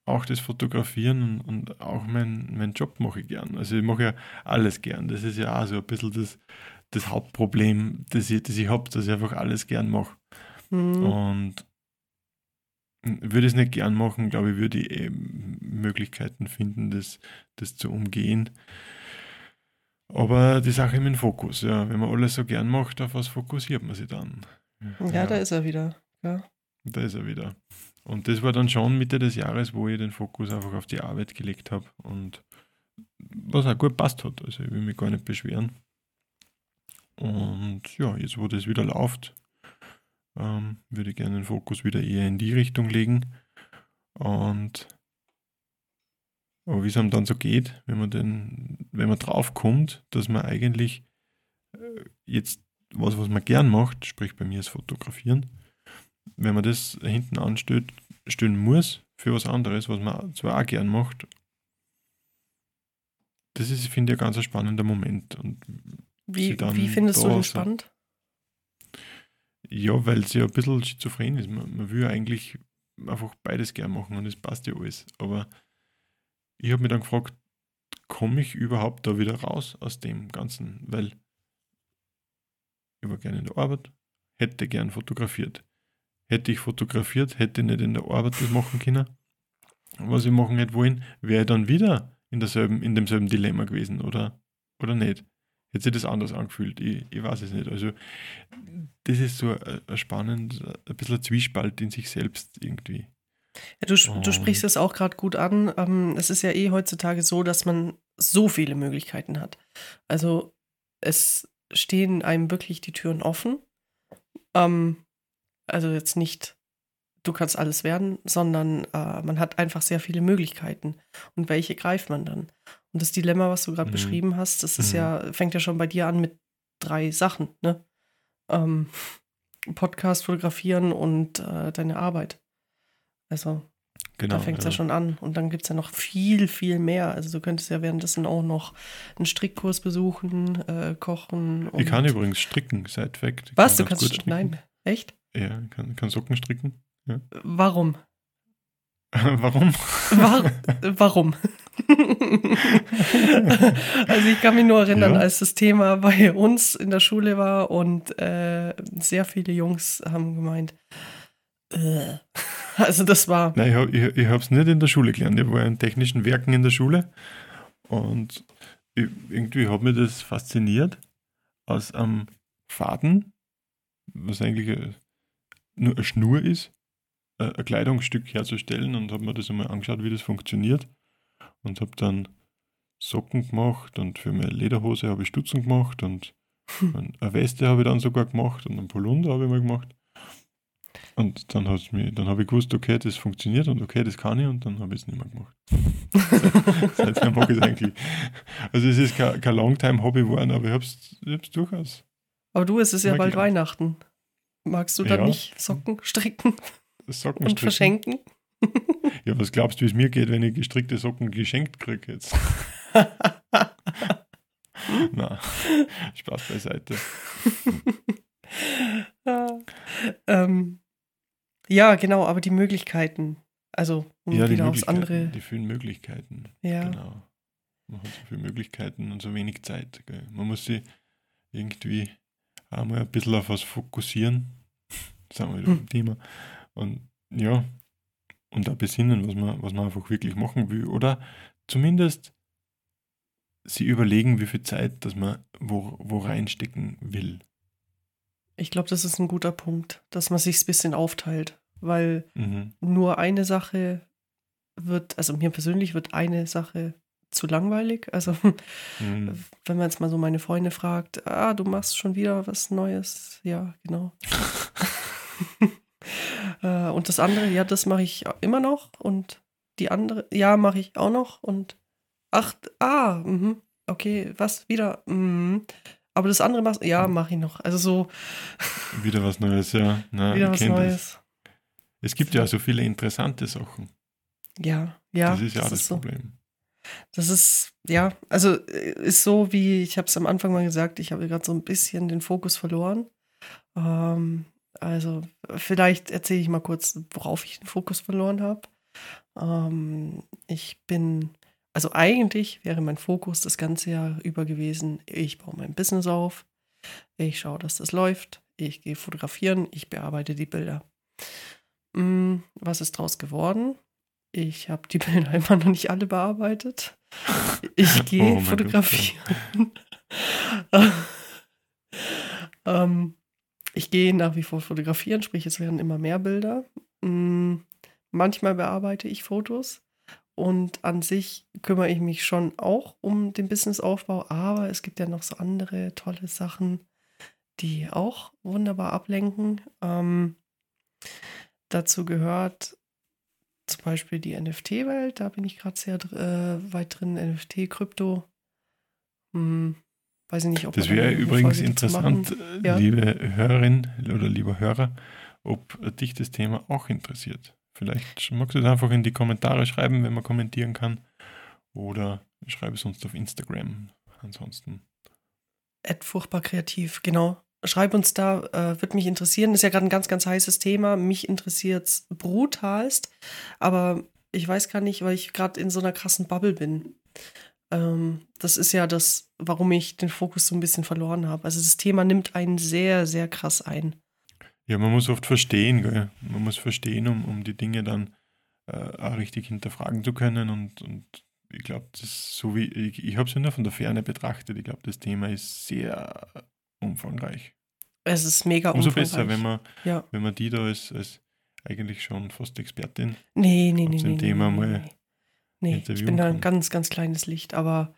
C: Auch das Fotografieren und, und auch mein, mein Job mache ich gern. Also ich mache ja alles gern. Das ist ja auch so ein bisschen das, das Hauptproblem, das ich, das ich habe, dass ich einfach alles gern mache. Mhm. Und würde es nicht gern machen, glaube ich, würde ich eben Möglichkeiten finden, das, das zu umgehen. Aber die Sache mit dem Fokus, ja. Wenn man alles so gern macht, auf was fokussiert man sich dann?
A: Ja, ja. da ist er wieder. Ja.
C: Da ist er wieder. Und das war dann schon Mitte des Jahres, wo ich den Fokus einfach auf die Arbeit gelegt habe und was auch gut passt hat. Also ich will mich gar nicht beschweren. Und ja, jetzt wo das wieder läuft, ähm, würde ich gerne den Fokus wieder eher in die Richtung legen. Und aber wie es einem dann so geht, wenn man den, wenn man drauf kommt, dass man eigentlich äh, jetzt was, was man gern macht, sprich bei mir ist Fotografieren, wenn man das hinten anstellt, stellen muss für was anderes, was man zwar auch gern macht, das ist, finde ich, ein ganz spannender Moment. Und
A: wie, wie findest du den spannend?
C: Ja, weil es ja ein bisschen schizophren ist. Man, man will ja eigentlich einfach beides gern machen und es passt ja alles. Aber ich habe mich dann gefragt, komme ich überhaupt da wieder raus aus dem Ganzen? Weil ich war gerne in der Arbeit, hätte gern fotografiert. Hätte ich fotografiert, hätte ich nicht in der Arbeit das machen können. Was ich machen hätte wollen, wäre ich dann wieder in, derselben, in demselben Dilemma gewesen oder, oder nicht. Hätte sich das anders angefühlt? Ich, ich weiß es nicht. Also, das ist so ein, ein spannend, ein bisschen ein Zwiespalt in sich selbst irgendwie.
A: Ja, du, du sprichst es auch gerade gut an. Ähm, es ist ja eh heutzutage so, dass man so viele Möglichkeiten hat. Also es stehen einem wirklich die Türen offen. Ähm, also jetzt nicht, du kannst alles werden, sondern äh, man hat einfach sehr viele Möglichkeiten. Und welche greift man dann? Und das Dilemma, was du gerade mhm. beschrieben hast, das ist mhm. ja, fängt ja schon bei dir an mit drei Sachen, ne? Ähm, Podcast, fotografieren und äh, deine Arbeit. Also Genau, da fängt es ja. ja. schon an. Und dann gibt es ja noch viel, viel mehr. Also du könntest ja währenddessen auch noch einen Strickkurs besuchen, äh, kochen.
C: ich kann übrigens stricken, seit weg.
A: Was? Du kannst Nein, echt?
C: Ja, ich kann, kann Socken stricken. Ja.
A: Warum?
C: Warum?
A: War, warum? also ich kann mich nur erinnern, ja. als das Thema bei uns in der Schule war und äh, sehr viele Jungs haben gemeint, äh. also das war.
C: Nein, ich, ich, ich habe es nicht in der Schule gelernt. Ich war in technischen Werken in der Schule und ich, irgendwie hat mich das fasziniert, aus einem Faden, was eigentlich nur eine Schnur ist, äh, ein Kleidungsstück herzustellen und habe mir das einmal angeschaut, wie das funktioniert und habe dann Socken gemacht und für meine Lederhose habe ich Stutzen gemacht und eine Weste habe ich dann sogar gemacht und einen Polunder habe ich mal gemacht. Und dann, dann habe ich gewusst, okay, das funktioniert und okay, das kann ich und dann habe ich es nicht mehr gemacht. Seit, seitdem mag ich es eigentlich. Also es ist kein, kein Longtime-Hobby geworden, aber ich habe es durchaus.
A: Aber du, es ist ja bald Weihnachten. Magst du dann ja. nicht Socken stricken? Socken und verschenken?
C: ja, was glaubst du, wie es mir geht, wenn ich gestrickte Socken geschenkt kriege jetzt? Na, Spaß beiseite.
A: ja, ähm, ja, genau, aber die Möglichkeiten, also
C: um ja, wieder aufs andere. Die vielen Möglichkeiten. Ja. Genau. Man hat so viele Möglichkeiten und so wenig Zeit. Gell. Man muss sich irgendwie einmal ein bisschen auf was fokussieren. Sagen wir wieder hm. Thema. Und ja, und da besinnen, was man, was man einfach wirklich machen will. Oder zumindest sie überlegen, wie viel Zeit, dass man wo, wo reinstecken will.
A: Ich glaube, das ist ein guter Punkt, dass man sich ein bisschen aufteilt, weil mhm. nur eine Sache wird, also mir persönlich wird eine Sache zu langweilig. Also, mhm. wenn man jetzt mal so meine Freunde fragt, ah, du machst schon wieder was Neues. Ja, genau. Äh, und das andere, ja, das mache ich immer noch. Und die andere, ja, mache ich auch noch. Und ach, ah, mh, okay, was wieder? Mh. Aber das andere machst ja, mache ich noch. Also so.
C: Wieder was Neues, ja. Na,
A: wieder was Neues. Das.
C: Es gibt ja so viele interessante Sachen.
A: Ja, ja.
C: Das ist ja das, das so. Problem.
A: Das ist, ja, also äh, ist so, wie ich habe es am Anfang mal gesagt, ich habe gerade so ein bisschen den Fokus verloren. Ähm, also vielleicht erzähle ich mal kurz, worauf ich den Fokus verloren habe. Ähm, ich bin, also eigentlich wäre mein Fokus das ganze Jahr über gewesen, ich baue mein Business auf, ich schaue, dass das läuft, ich gehe fotografieren, ich bearbeite die Bilder. Mm, was ist draus geworden? Ich habe die Bilder immer noch nicht alle bearbeitet. Ich gehe oh fotografieren. ähm, ich gehe nach wie vor fotografieren, sprich, es werden immer mehr Bilder. Hm, manchmal bearbeite ich Fotos und an sich kümmere ich mich schon auch um den Businessaufbau, aber es gibt ja noch so andere tolle Sachen, die auch wunderbar ablenken. Ähm, dazu gehört zum Beispiel die NFT-Welt, da bin ich gerade sehr äh, weit drin, NFT, Krypto. Hm, Weiß ich nicht, ob
C: Das wäre übrigens interessant, ja. liebe Hörerin oder lieber Hörer, ob dich das Thema auch interessiert. Vielleicht magst du es einfach in die Kommentare schreiben, wenn man kommentieren kann. Oder schreibe es uns auf Instagram. Ansonsten.
A: Ed furchtbar kreativ, genau. Schreib uns da, äh, wird mich interessieren. Ist ja gerade ein ganz, ganz heißes Thema. Mich interessiert es brutalst. Aber ich weiß gar nicht, weil ich gerade in so einer krassen Bubble bin. Ähm, das ist ja das, warum ich den Fokus so ein bisschen verloren habe. Also das Thema nimmt einen sehr, sehr krass ein.
C: Ja, man muss oft verstehen, gell? man muss verstehen, um, um die Dinge dann äh, auch richtig hinterfragen zu können. Und, und ich glaube, das so wie ich, ich habe es ja nur von der Ferne betrachtet. Ich glaube, das Thema ist sehr umfangreich.
A: Es ist mega
C: Umso umfangreich. Umso besser, wenn man, ja. wenn man die da als, als eigentlich schon fast Expertin
A: nee, nee, nee, nee,
C: Thema
A: nee,
C: mal
A: Nee, ich bin da ein ganz, ganz kleines Licht, aber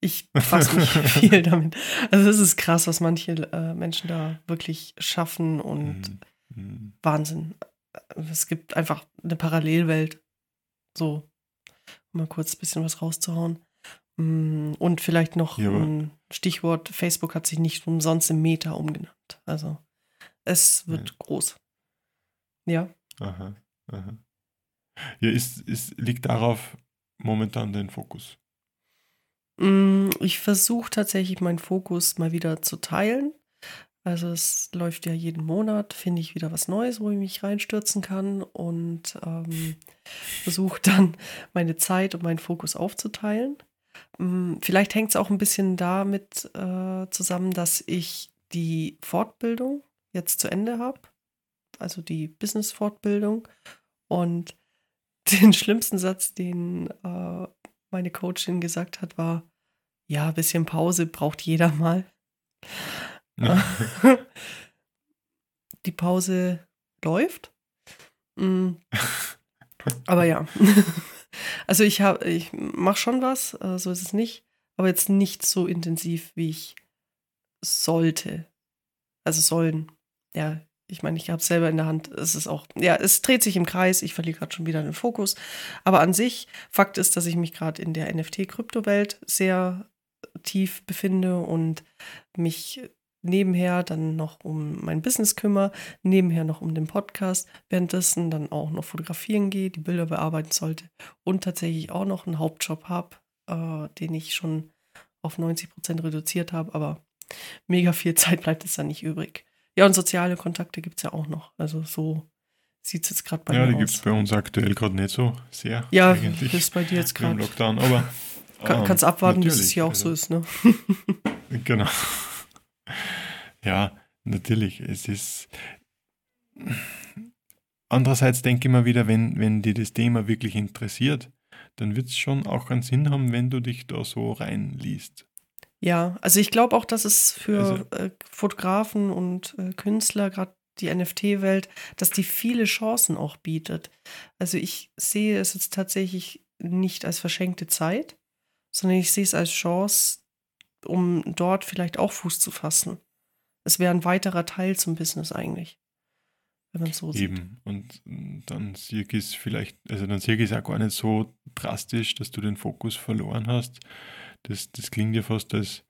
A: ich fasse mich viel damit. Also es ist krass, was manche äh, Menschen da wirklich schaffen und mhm. Wahnsinn. Es gibt einfach eine Parallelwelt. So, um mal kurz ein bisschen was rauszuhauen. Mm, und vielleicht noch ja, ein Stichwort, Facebook hat sich nicht umsonst im Meta umgenannt. Also es wird ja. groß. Ja.
C: Aha, aha. Ja, ist, ist, liegt darauf momentan dein Fokus?
A: Mm, ich versuche tatsächlich meinen Fokus mal wieder zu teilen. Also es läuft ja jeden Monat, finde ich wieder was Neues, wo ich mich reinstürzen kann und ähm, versuche dann meine Zeit und meinen Fokus aufzuteilen. Ähm, vielleicht hängt es auch ein bisschen damit äh, zusammen, dass ich die Fortbildung jetzt zu Ende habe, also die Business-Fortbildung und den schlimmsten Satz, den äh, meine Coachin gesagt hat, war, ja, ein bisschen Pause braucht jeder mal. Ja. Die Pause läuft. Mm. Aber ja. Also ich habe, ich mache schon was, äh, so ist es nicht, aber jetzt nicht so intensiv, wie ich sollte. Also sollen. Ja, ich meine, ich habe es selber in der Hand. Es ist auch, ja, es dreht sich im Kreis. Ich verliere gerade schon wieder den Fokus. Aber an sich, Fakt ist, dass ich mich gerade in der NFT-Kryptowelt sehr tief befinde und mich nebenher dann noch um mein Business kümmere, nebenher noch um den Podcast, währenddessen dann auch noch fotografieren gehe, die Bilder bearbeiten sollte und tatsächlich auch noch einen Hauptjob habe, äh, den ich schon auf 90 Prozent reduziert habe, aber mega viel Zeit bleibt es dann nicht übrig. Ja, und soziale Kontakte gibt es ja auch noch. Also so sieht es jetzt gerade bei
C: ja,
A: mir
C: aus. Ja, die gibt es bei uns aktuell gerade nicht so sehr.
A: Ja, eigentlich. ist bei dir jetzt gerade.
C: Lockdown, aber.
A: Kann, kannst abwarten, bis es hier auch also, so ist, ne?
C: genau. Ja, natürlich. Es ist. Andererseits denke ich mal wieder, wenn, wenn dir das Thema wirklich interessiert, dann wird es schon auch einen Sinn haben, wenn du dich da so reinliest.
A: Ja, also ich glaube auch, dass es für also, äh, Fotografen und äh, Künstler, gerade die NFT-Welt, dass die viele Chancen auch bietet. Also ich sehe es jetzt tatsächlich nicht als verschenkte Zeit, sondern ich sehe es als Chance, um dort vielleicht auch Fuß zu fassen es wäre ein weiterer Teil zum Business eigentlich. Wenn man so sieht.
C: Eben. Und dann sehe ich es vielleicht, also dann sehe ich es auch gar nicht so drastisch, dass du den Fokus verloren hast. Das, das klingt ja fast als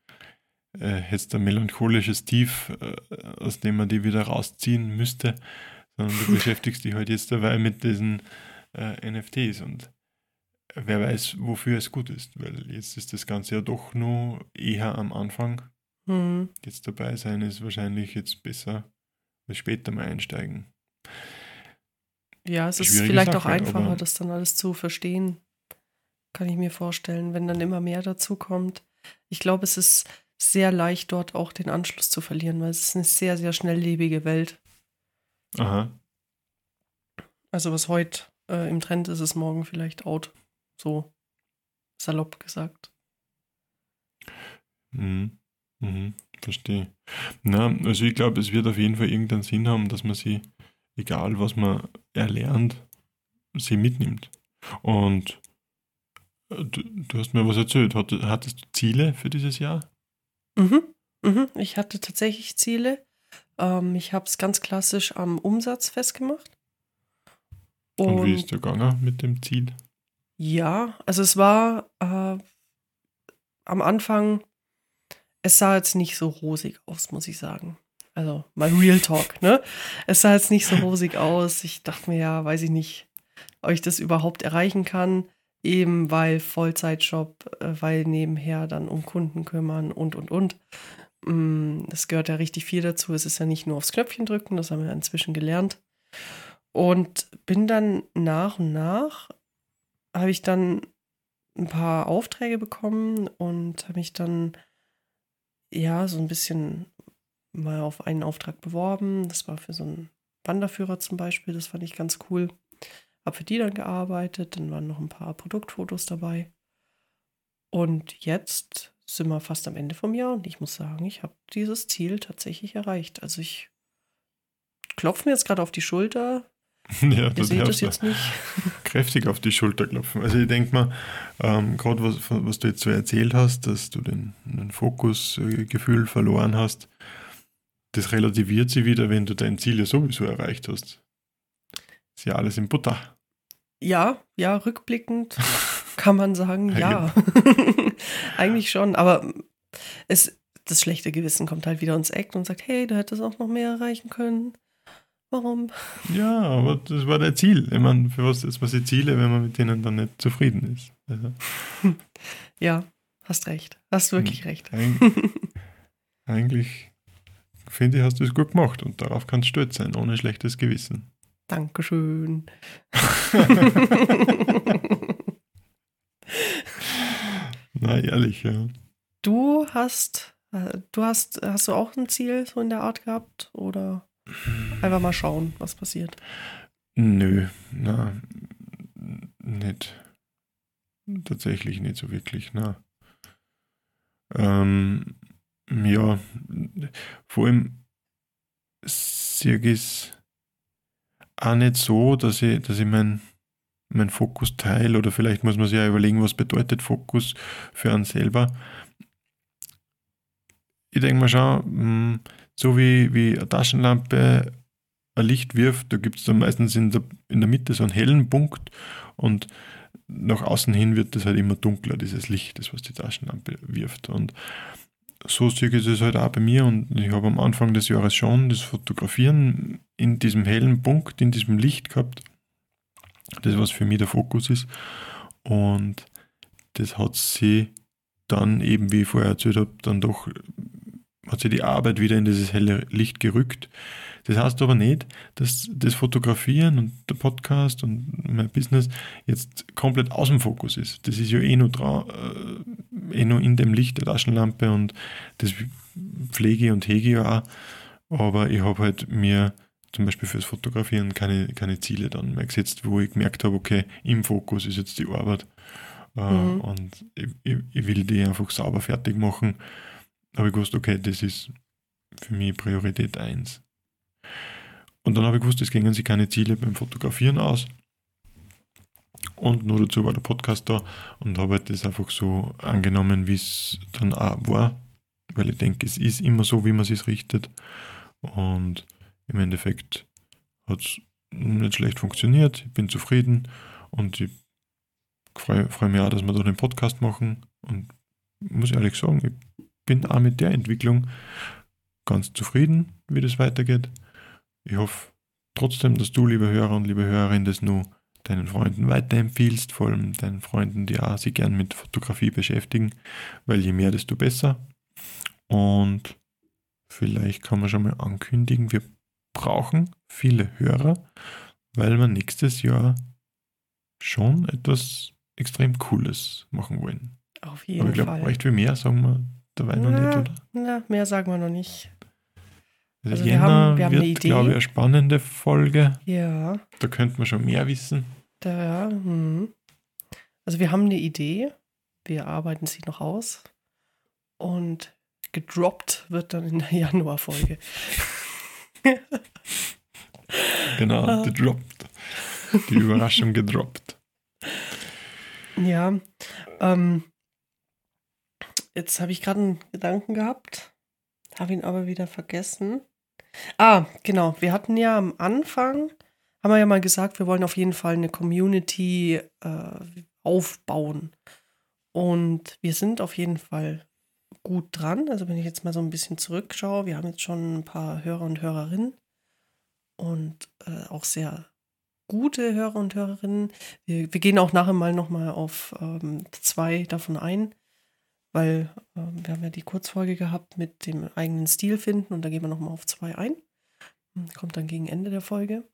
C: äh, hättest ein melancholisches Tief, äh, aus dem man die wieder rausziehen müsste, sondern du beschäftigst dich halt jetzt dabei mit diesen äh, NFTs und wer weiß, wofür es gut ist, weil jetzt ist das Ganze ja doch nur eher am Anfang Mhm. Jetzt dabei sein ist wahrscheinlich jetzt besser als später mal einsteigen.
A: Ja, es ist vielleicht Sache, auch einfacher, das dann alles zu verstehen. Kann ich mir vorstellen, wenn dann immer mehr dazu kommt. Ich glaube, es ist sehr leicht, dort auch den Anschluss zu verlieren, weil es ist eine sehr, sehr schnelllebige Welt.
C: Aha.
A: Also was heute äh, im Trend ist, ist morgen vielleicht out. So salopp gesagt.
C: Mhm. Mhm, verstehe. Na, also ich glaube, es wird auf jeden Fall irgendeinen Sinn haben, dass man sie, egal was man erlernt, sie mitnimmt. Und du, du hast mir was erzählt. Hattest du Ziele für dieses Jahr?
A: Mhm, mhm. Ich hatte tatsächlich Ziele. Ähm, ich habe es ganz klassisch am Umsatz festgemacht.
C: Und, Und wie ist der gegangen mit dem Ziel?
A: Ja, also es war äh, am Anfang es sah jetzt nicht so rosig aus, muss ich sagen. Also mal Real Talk, ne? Es sah jetzt nicht so rosig aus. Ich dachte mir ja, weiß ich nicht, ob ich das überhaupt erreichen kann. Eben weil Vollzeitjob, äh, weil nebenher dann um Kunden kümmern und und und. Mm, das gehört ja richtig viel dazu. Es ist ja nicht nur aufs Knöpfchen drücken, das haben wir inzwischen gelernt. Und bin dann nach und nach, habe ich dann ein paar Aufträge bekommen und habe mich dann ja, so ein bisschen mal auf einen Auftrag beworben. Das war für so einen Wanderführer zum Beispiel. Das fand ich ganz cool. Hab für die dann gearbeitet. Dann waren noch ein paar Produktfotos dabei. Und jetzt sind wir fast am Ende vom Jahr und ich muss sagen, ich habe dieses Ziel tatsächlich erreicht. Also ich klopfe mir jetzt gerade auf die Schulter,
C: Ja, Ihr seht das jetzt nicht. Kräftig auf die Schulter klopfen. Also ich denke mal, ähm, gerade was, was du jetzt so erzählt hast, dass du den, den Fokusgefühl verloren hast, das relativiert sich wieder, wenn du dein Ziel ja sowieso erreicht hast. Ist ja alles in Butter.
A: Ja, ja, rückblickend kann man sagen, ja. Eigentlich schon, aber es, das schlechte Gewissen kommt halt wieder ins Eck und sagt, hey, du hättest auch noch mehr erreichen können. Warum?
C: Ja, aber das war der Ziel. Ich meine, für was ist man die Ziele, wenn man mit denen dann nicht zufrieden ist? Also.
A: Ja, hast recht. Hast wirklich recht.
C: Eig eigentlich finde ich, hast du es gut gemacht und darauf kannst du stolz sein, ohne schlechtes Gewissen.
A: Dankeschön.
C: Na, ehrlich, ja.
A: Du hast, äh, du hast, hast du auch ein Ziel so in der Art gehabt oder einfach mal schauen, was passiert?
C: Nö, na, nicht. Tatsächlich nicht so wirklich, na. Ähm, ja, vor allem es auch nicht so, dass ich, dass ich meinen mein Fokus teile oder vielleicht muss man sich ja überlegen, was bedeutet Fokus für einen selber. Ich denke mal schon, hm, so wie, wie eine Taschenlampe ein Licht wirft, da gibt es dann meistens in der, in der Mitte so einen hellen Punkt und nach außen hin wird das halt immer dunkler, dieses Licht, das was die Taschenlampe wirft. Und so sehe es halt auch bei mir und ich habe am Anfang des Jahres schon das Fotografieren in diesem hellen Punkt, in diesem Licht gehabt. Das, was für mich der Fokus ist. Und das hat sie dann eben, wie ich vorher erzählt habe, dann doch, hat sie die Arbeit wieder in dieses helle Licht gerückt. Das heißt aber nicht, dass das Fotografieren und der Podcast und mein Business jetzt komplett aus dem Fokus ist. Das ist ja eh nur, äh, eh nur in dem Licht der Taschenlampe und das pflege und hege ja auch. Aber ich habe halt mir zum Beispiel fürs Fotografieren keine, keine Ziele dann mehr gesetzt, wo ich gemerkt habe, okay, im Fokus ist jetzt die Arbeit äh, mhm. und ich, ich, ich, will die einfach sauber fertig machen. Habe ich gewusst, okay, das ist für mich Priorität 1. Und dann habe ich gewusst, es gingen sich keine Ziele beim Fotografieren aus. Und nur dazu war der Podcast da und habe halt das einfach so angenommen, wie es dann auch war. Weil ich denke, es ist immer so, wie man es richtet. Und im Endeffekt hat es nicht schlecht funktioniert. Ich bin zufrieden und ich freue freu mich auch, dass wir da den Podcast machen. Und muss ehrlich sagen, ich bin auch mit der Entwicklung ganz zufrieden, wie das weitergeht. Ich hoffe trotzdem, dass du, liebe Hörer und liebe Hörerin, das nur deinen Freunden weiterempfiehlst, vor allem deinen Freunden, die auch sich gern mit Fotografie beschäftigen, weil je mehr, desto besser. Und vielleicht kann man schon mal ankündigen, wir brauchen viele Hörer, weil wir nächstes Jahr schon etwas extrem Cooles machen wollen.
A: Auf jeden Aber
C: ich glaube, recht viel mehr sagen wir dabei na, noch nicht, oder?
A: Na, mehr sagen wir noch nicht.
C: Also, also wir haben, wir haben wird, eine Idee. glaube ich, eine spannende Folge.
A: Ja.
C: Da könnte man schon mehr wissen.
A: Da, hm. Also wir haben eine Idee. Wir arbeiten sie noch aus. Und gedroppt wird dann in der Januarfolge.
C: genau, ah. gedroppt. Die Überraschung gedroppt.
A: Ja. Ähm, jetzt habe ich gerade einen Gedanken gehabt, habe ihn aber wieder vergessen. Ah, genau. Wir hatten ja am Anfang, haben wir ja mal gesagt, wir wollen auf jeden Fall eine Community äh, aufbauen. Und wir sind auf jeden Fall gut dran. Also wenn ich jetzt mal so ein bisschen zurückschaue, wir haben jetzt schon ein paar Hörer und Hörerinnen und äh, auch sehr gute Hörer und Hörerinnen. Wir, wir gehen auch nachher mal nochmal auf ähm, zwei davon ein, weil äh, wir haben ja die Kurzfolge gehabt mit dem eigenen Stil finden und da gehen wir nochmal auf zwei ein. Kommt dann gegen Ende der Folge.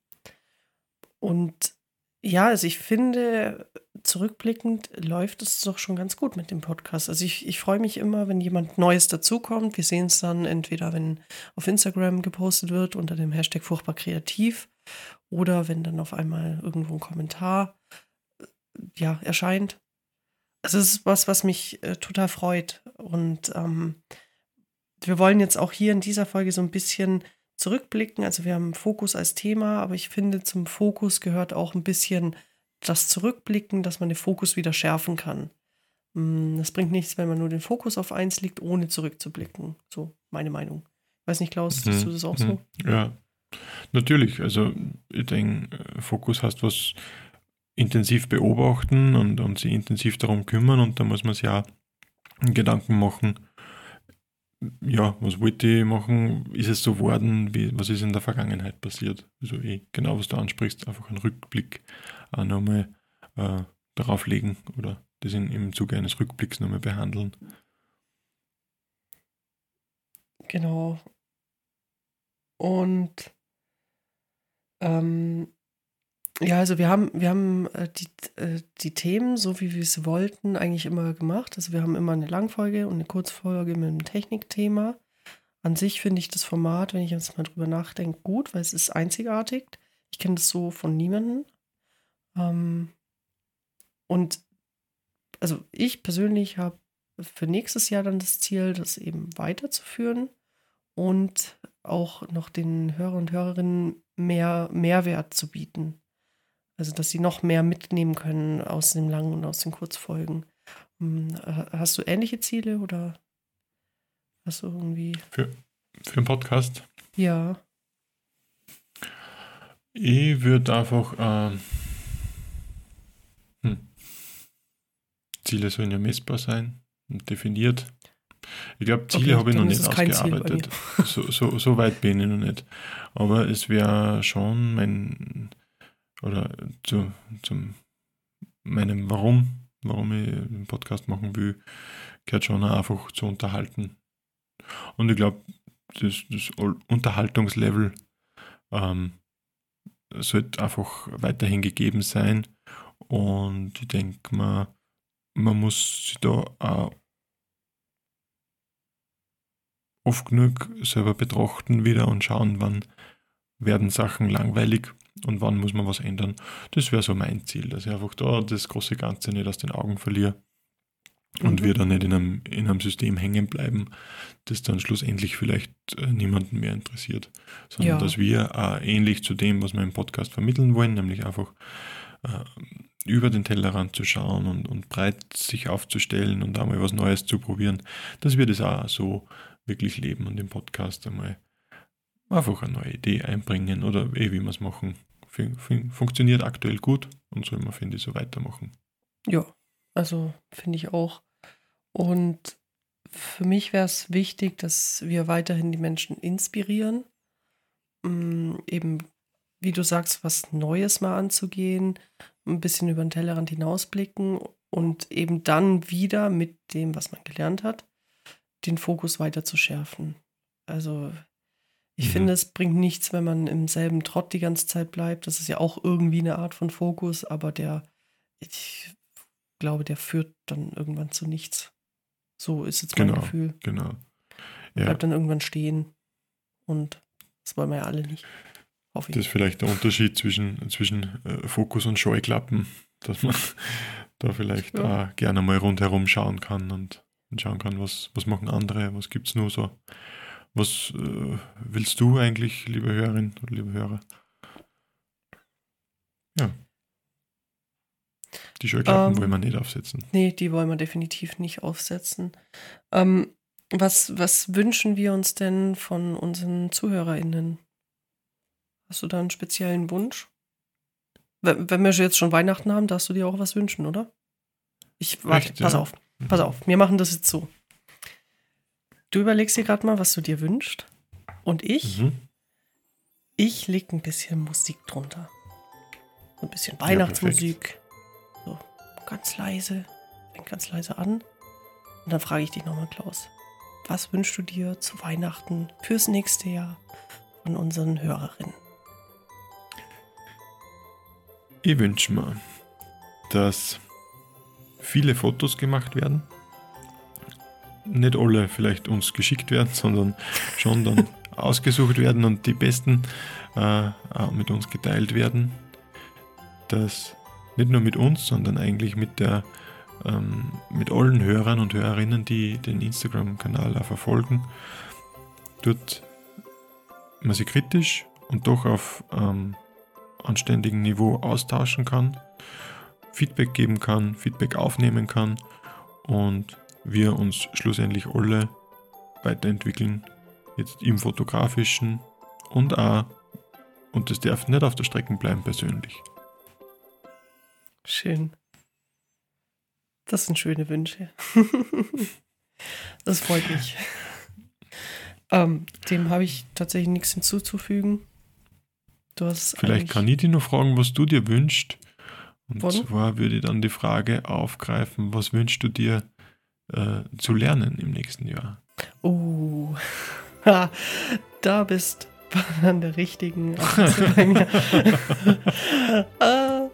A: Und ja, also ich finde, zurückblickend läuft es doch schon ganz gut mit dem Podcast. Also ich, ich freue mich immer, wenn jemand Neues dazukommt. Wir sehen es dann entweder, wenn auf Instagram gepostet wird unter dem Hashtag furchtbar kreativ oder wenn dann auf einmal irgendwo ein Kommentar ja, erscheint. Also es ist was, was mich äh, total freut. Und ähm, wir wollen jetzt auch hier in dieser Folge so ein bisschen zurückblicken. Also wir haben Fokus als Thema, aber ich finde, zum Fokus gehört auch ein bisschen das Zurückblicken, dass man den Fokus wieder schärfen kann. Mm, das bringt nichts, wenn man nur den Fokus auf eins legt, ohne zurückzublicken. So meine Meinung. Weiß nicht, Klaus, siehst du das auch so?
C: Mhm. Ja, natürlich. Also ich denke, Fokus heißt was intensiv beobachten und, und sich intensiv darum kümmern und da muss man sich auch Gedanken machen, ja, was wollte ich machen? Ist es so geworden? Wie, was ist in der Vergangenheit passiert? Also eh, genau, was du ansprichst, einfach einen Rückblick auch nochmal äh, darauf legen oder das in, im Zuge eines Rückblicks nochmal behandeln.
A: Genau. Und ähm, ja, also wir haben, wir haben äh, die, äh, die Themen, so wie wir es wollten, eigentlich immer gemacht. Also wir haben immer eine Langfolge und eine Kurzfolge mit einem Technikthema. An sich finde ich das Format, wenn ich jetzt mal drüber nachdenke, gut, weil es ist einzigartig. Ich kenne das so von niemandem. Ähm, und also ich persönlich habe für nächstes Jahr dann das Ziel, das eben weiterzuführen und auch noch den Hörer und Hörerinnen mehr Mehrwert zu bieten. Also, dass sie noch mehr mitnehmen können aus den langen und aus den Kurzfolgen. Hm, hast du ähnliche Ziele oder hast du irgendwie.
C: Für, für einen Podcast?
A: Ja.
C: Ich würde einfach. Ähm, hm. Ziele sollen ja messbar sein und definiert. Ich glaube, Ziele okay, habe ich noch nicht ausgearbeitet. So, so, so weit bin ich noch nicht. Aber es wäre schon mein oder zu, zu meinem Warum, warum ich den Podcast machen will, gehört schon einfach zu unterhalten. Und ich glaube, das, das Unterhaltungslevel ähm, sollte einfach weiterhin gegeben sein. Und ich denke mal, man muss sich da auch oft genug selber betrachten wieder und schauen, wann werden Sachen langweilig und wann muss man was ändern. Das wäre so mein Ziel, dass ich einfach da das große Ganze nicht aus den Augen verliere und mhm. wir dann nicht in einem, in einem System hängen bleiben, das dann schlussendlich vielleicht äh, niemanden mehr interessiert, sondern ja. dass wir äh, ähnlich zu dem, was wir im Podcast vermitteln wollen, nämlich einfach äh, über den Tellerrand zu schauen und, und breit sich aufzustellen und einmal was Neues zu probieren, dass wir das auch so wirklich leben und im Podcast einmal einfach eine neue Idee einbringen oder eh, wie wir es machen. Funktioniert aktuell gut und soll man, finde ich, so weitermachen.
A: Ja, also finde ich auch. Und für mich wäre es wichtig, dass wir weiterhin die Menschen inspirieren, mm, eben, wie du sagst, was Neues mal anzugehen, ein bisschen über den Tellerrand hinausblicken und eben dann wieder mit dem, was man gelernt hat, den Fokus weiter zu schärfen. Also ich mhm. finde, es bringt nichts, wenn man im selben Trott die ganze Zeit bleibt. Das ist ja auch irgendwie eine Art von Fokus, aber der, ich glaube, der führt dann irgendwann zu nichts. So ist jetzt mein
C: genau,
A: Gefühl.
C: Genau.
A: Ja. Bleibt dann irgendwann stehen. Und das wollen wir ja alle nicht.
C: Hoffe ich. Das ist vielleicht der Unterschied zwischen, zwischen äh, Fokus und Scheuklappen, dass man da vielleicht ja. gerne mal rundherum schauen kann und, und schauen kann, was, was machen andere, was gibt es nur so was äh, willst du eigentlich, liebe Hörerin oder liebe Hörer? Ja. Die Scheuklappen ähm, wollen wir nicht aufsetzen.
A: Nee, die wollen wir definitiv nicht aufsetzen. Ähm, was, was wünschen wir uns denn von unseren ZuhörerInnen? Hast du da einen speziellen Wunsch? Wenn wir jetzt schon Weihnachten haben, darfst du dir auch was wünschen, oder? Ich warte, Echt, pass ja? auf, pass auf. Wir machen das jetzt so. Du überlegst dir gerade mal, was du dir wünschst. Und ich, mhm. ich leg ein bisschen Musik drunter. ein bisschen Weihnachtsmusik. Ja, so ganz leise. Fängt ganz leise an. Und dann frage ich dich nochmal, Klaus. Was wünschst du dir zu Weihnachten fürs nächste Jahr von unseren Hörerinnen?
C: Ich wünsche mir, dass viele Fotos gemacht werden nicht alle vielleicht uns geschickt werden, sondern schon dann ausgesucht werden und die besten äh, mit uns geteilt werden. Dass nicht nur mit uns, sondern eigentlich mit der ähm, mit allen Hörern und Hörerinnen, die den Instagram-Kanal auch verfolgen, dort man sich kritisch und doch auf ähm, anständigem Niveau austauschen kann, Feedback geben kann, Feedback aufnehmen kann und wir uns schlussendlich alle weiterentwickeln, jetzt im fotografischen und auch, und das darf nicht auf der Strecke bleiben persönlich.
A: Schön. Das sind schöne Wünsche. das freut mich. Ähm, dem habe ich tatsächlich nichts hinzuzufügen.
C: Vielleicht kann ich dich noch fragen, was du dir wünschst. Und Von? zwar würde ich dann die Frage aufgreifen, was wünschst du dir äh, zu lernen im nächsten Jahr?
A: Oh, da bist du an der richtigen äh,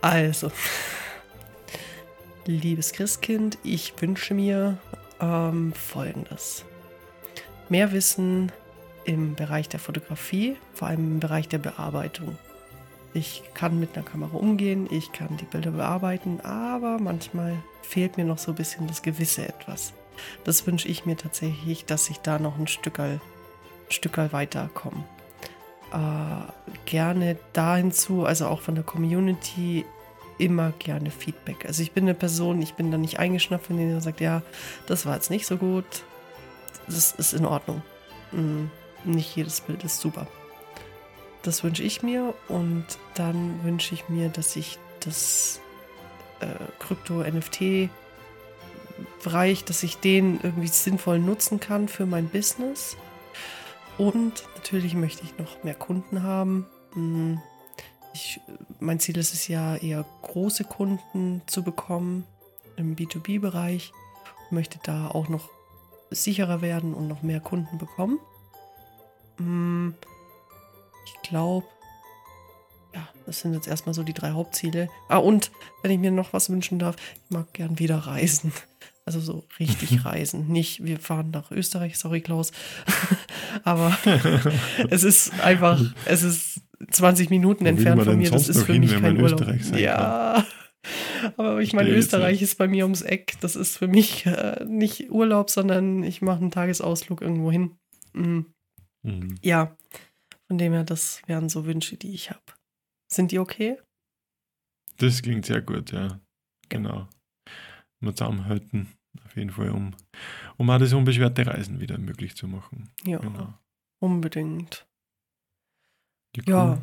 A: Also, liebes Christkind, ich wünsche mir ähm, Folgendes. Mehr Wissen im Bereich der Fotografie, vor allem im Bereich der Bearbeitung. Ich kann mit einer Kamera umgehen, ich kann die Bilder bearbeiten, aber manchmal fehlt mir noch so ein bisschen das gewisse etwas. Das wünsche ich mir tatsächlich, dass ich da noch ein Stück, ein Stück weiterkomme. Äh, gerne da hinzu, also auch von der Community, immer gerne Feedback. Also ich bin eine Person, ich bin da nicht eingeschnappt, wenn jemand sagt, ja, das war jetzt nicht so gut. Das ist in Ordnung. Mhm nicht jedes Bild ist super. Das wünsche ich mir und dann wünsche ich mir, dass ich das äh, Krypto-NFT-Bereich, dass ich den irgendwie sinnvoll nutzen kann für mein Business. Und natürlich möchte ich noch mehr Kunden haben. Hm, ich, mein Ziel ist es ja eher große Kunden zu bekommen im B2B-Bereich. Ich möchte da auch noch sicherer werden und noch mehr Kunden bekommen. Ich glaube, ja, das sind jetzt erstmal so die drei Hauptziele. Ah, und wenn ich mir noch was wünschen darf, ich mag gern wieder reisen. Also so richtig reisen. Nicht, wir fahren nach Österreich, sorry Klaus. Aber es ist einfach, es ist 20 Minuten Wo entfernt von mir. Das ist für hin, mich kein Urlaub. Ja. Aber ich meine, Österreich ist bei mir ums Eck. Das ist für mich äh, nicht Urlaub, sondern ich mache einen Tagesausflug irgendwo hin. Mhm. Mhm. Ja, von dem her, das wären so Wünsche, die ich habe. Sind die okay?
C: Das klingt sehr gut, ja. Genau. Mal zusammenhalten, auf jeden Fall, um, um auch das unbeschwerte Reisen wieder möglich zu machen.
A: Ja, genau. unbedingt.
C: Ja, cool.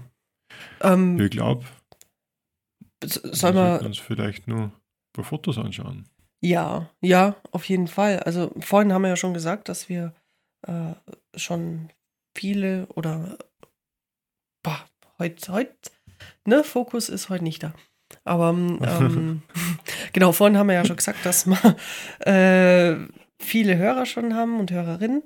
C: ja. Ähm, ich glaube,
A: sollen wir
C: uns vielleicht nur ein paar Fotos anschauen.
A: Ja, ja, auf jeden Fall. Also vorhin haben wir ja schon gesagt, dass wir äh, schon viele oder boah, heute, heute, ne, Fokus ist heute nicht da. Aber ähm, genau, vorhin haben wir ja schon gesagt, dass wir äh, viele Hörer schon haben und Hörerinnen.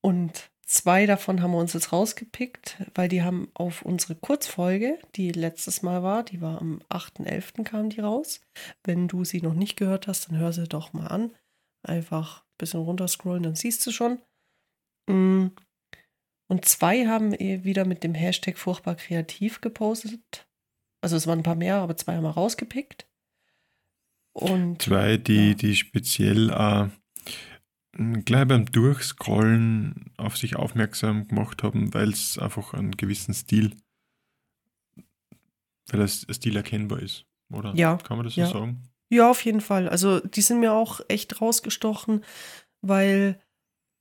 A: Und zwei davon haben wir uns jetzt rausgepickt, weil die haben auf unsere Kurzfolge, die letztes Mal war, die war am 8.11. kam die raus. Wenn du sie noch nicht gehört hast, dann hör sie doch mal an. Einfach ein bisschen runterscrollen, dann siehst du schon. Mm. Und zwei haben wieder mit dem Hashtag furchtbar kreativ gepostet. Also es waren ein paar mehr, aber zwei haben wir rausgepickt. Und,
C: zwei, die, ja. die speziell äh, gleich beim Durchscrollen auf sich aufmerksam gemacht haben, weil es einfach einen gewissen Stil, weil es Stil erkennbar ist, oder?
A: Ja.
C: Kann man das so
A: ja.
C: sagen?
A: Ja, auf jeden Fall. Also die sind mir auch echt rausgestochen, weil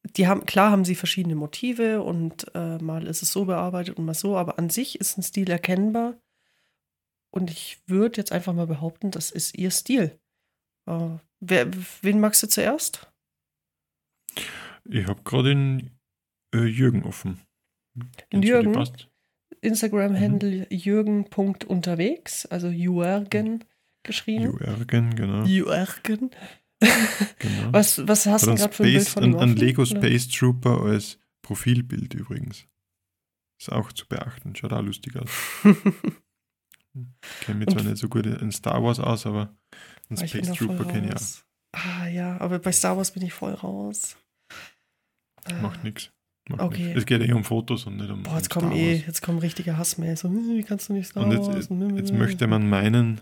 A: die haben, klar haben sie verschiedene Motive und äh, mal ist es so bearbeitet und mal so, aber an sich ist ein Stil erkennbar. Und ich würde jetzt einfach mal behaupten, das ist ihr Stil. Äh, wer, wen magst du zuerst?
C: Ich habe gerade den äh, Jürgen offen.
A: Den Jürgen? Instagram-Handle mhm. jürgen.unterwegs, also Jürgen geschrieben.
C: Jürgen, genau.
A: Jürgen. Genau. Was, was hast du gerade für ein Bild von?
C: Ein, ein Lego Space Trooper als Profilbild übrigens. Ist auch zu beachten. Schaut auch lustig aus. kenne mich zwar nicht so gut in Star Wars aus, aber ein ah, Space Trooper kenne ich auch.
A: Ah ja, aber bei Star Wars bin ich voll raus.
C: Macht nichts. Okay. Nix. Es geht eh um Fotos und nicht um.
A: Boah, jetzt kommen eh, jetzt kommen richtige Hassmails. So, hm, wie kannst du nicht Star
C: und jetzt, Wars? Jetzt möchte man meinen,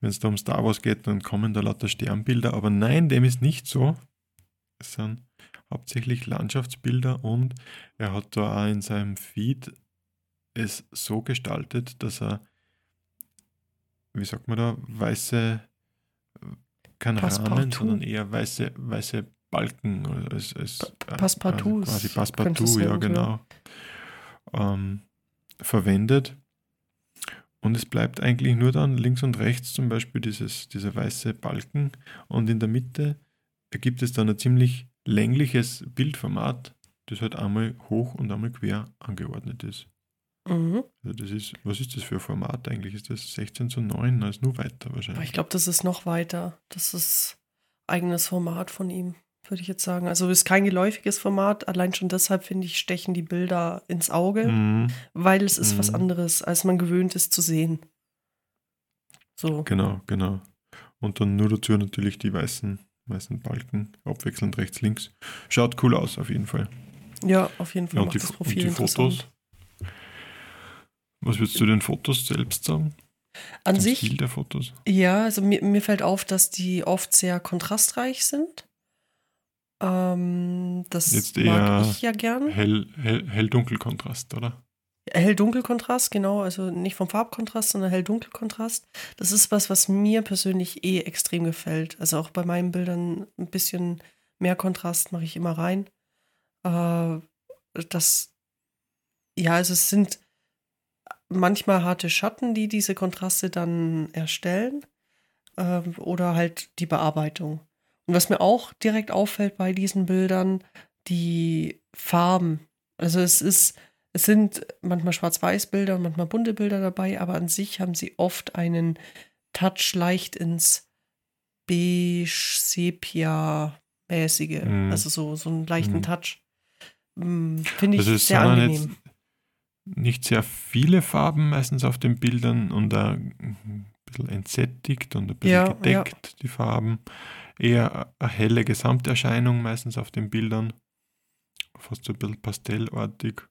C: wenn es da um Star Wars geht, dann kommen da lauter Sternbilder. Aber nein, dem ist nicht so. Es sind hauptsächlich Landschaftsbilder und er hat da auch in seinem Feed es so gestaltet, dass er, wie sagt man da, weiße, kein Passepartout. Rahmen, sondern eher weiße, weiße Balken. Als, als,
A: äh, Passepartout.
C: quasi Passepartout, ja, genau. Ähm, verwendet. Und es bleibt eigentlich nur dann links und rechts zum Beispiel dieses, dieser weiße Balken und in der Mitte ergibt es dann ein ziemlich längliches Bildformat, das halt einmal hoch und einmal quer angeordnet ist. Mhm. Also das ist, was ist das für ein Format eigentlich? Ist das 16 zu 9? Also nur weiter wahrscheinlich.
A: Ich glaube, das ist noch weiter. Das ist eigenes Format von ihm, würde ich jetzt sagen. Also ist kein geläufiges Format. Allein schon deshalb, finde ich, stechen die Bilder ins Auge, mhm. weil es ist mhm. was anderes, als man gewöhnt ist zu sehen.
C: So. Genau, genau. Und dann nur dazu natürlich die weißen, weißen Balken, abwechselnd rechts, links. Schaut cool aus, auf jeden Fall.
A: Ja, auf jeden Fall.
C: Ja, und, die, das Profil und die Fotos. Was würdest du den Fotos selbst sagen?
A: An Zum sich. Stil der Fotos? Ja, also mir, mir fällt auf, dass die oft sehr kontrastreich sind. Ähm, das
C: Jetzt mag ich ja gern. Hell-Dunkel-Kontrast, hell, oder?
A: Hell-Dunkel-Kontrast, genau. Also nicht vom Farbkontrast, sondern Hell-Dunkel-Kontrast. Das ist was, was mir persönlich eh extrem gefällt. Also auch bei meinen Bildern ein bisschen mehr Kontrast mache ich immer rein. Äh, das, ja, also es sind manchmal harte Schatten, die diese Kontraste dann erstellen. Äh, oder halt die Bearbeitung. Und was mir auch direkt auffällt bei diesen Bildern, die Farben. Also es ist, es sind manchmal Schwarz-Weiß-Bilder, manchmal bunte Bilder dabei, aber an sich haben sie oft einen Touch leicht ins beige-sepia-mäßige. Mm. Also so, so einen leichten mm. Touch. Finde ich sehr angenehm
C: nicht sehr viele Farben meistens auf den Bildern und ein bisschen entsättigt und ein bisschen ja, gedeckt, ja. die Farben. Eher eine helle Gesamterscheinung meistens auf den Bildern. Fast so ein bisschen pastellartig.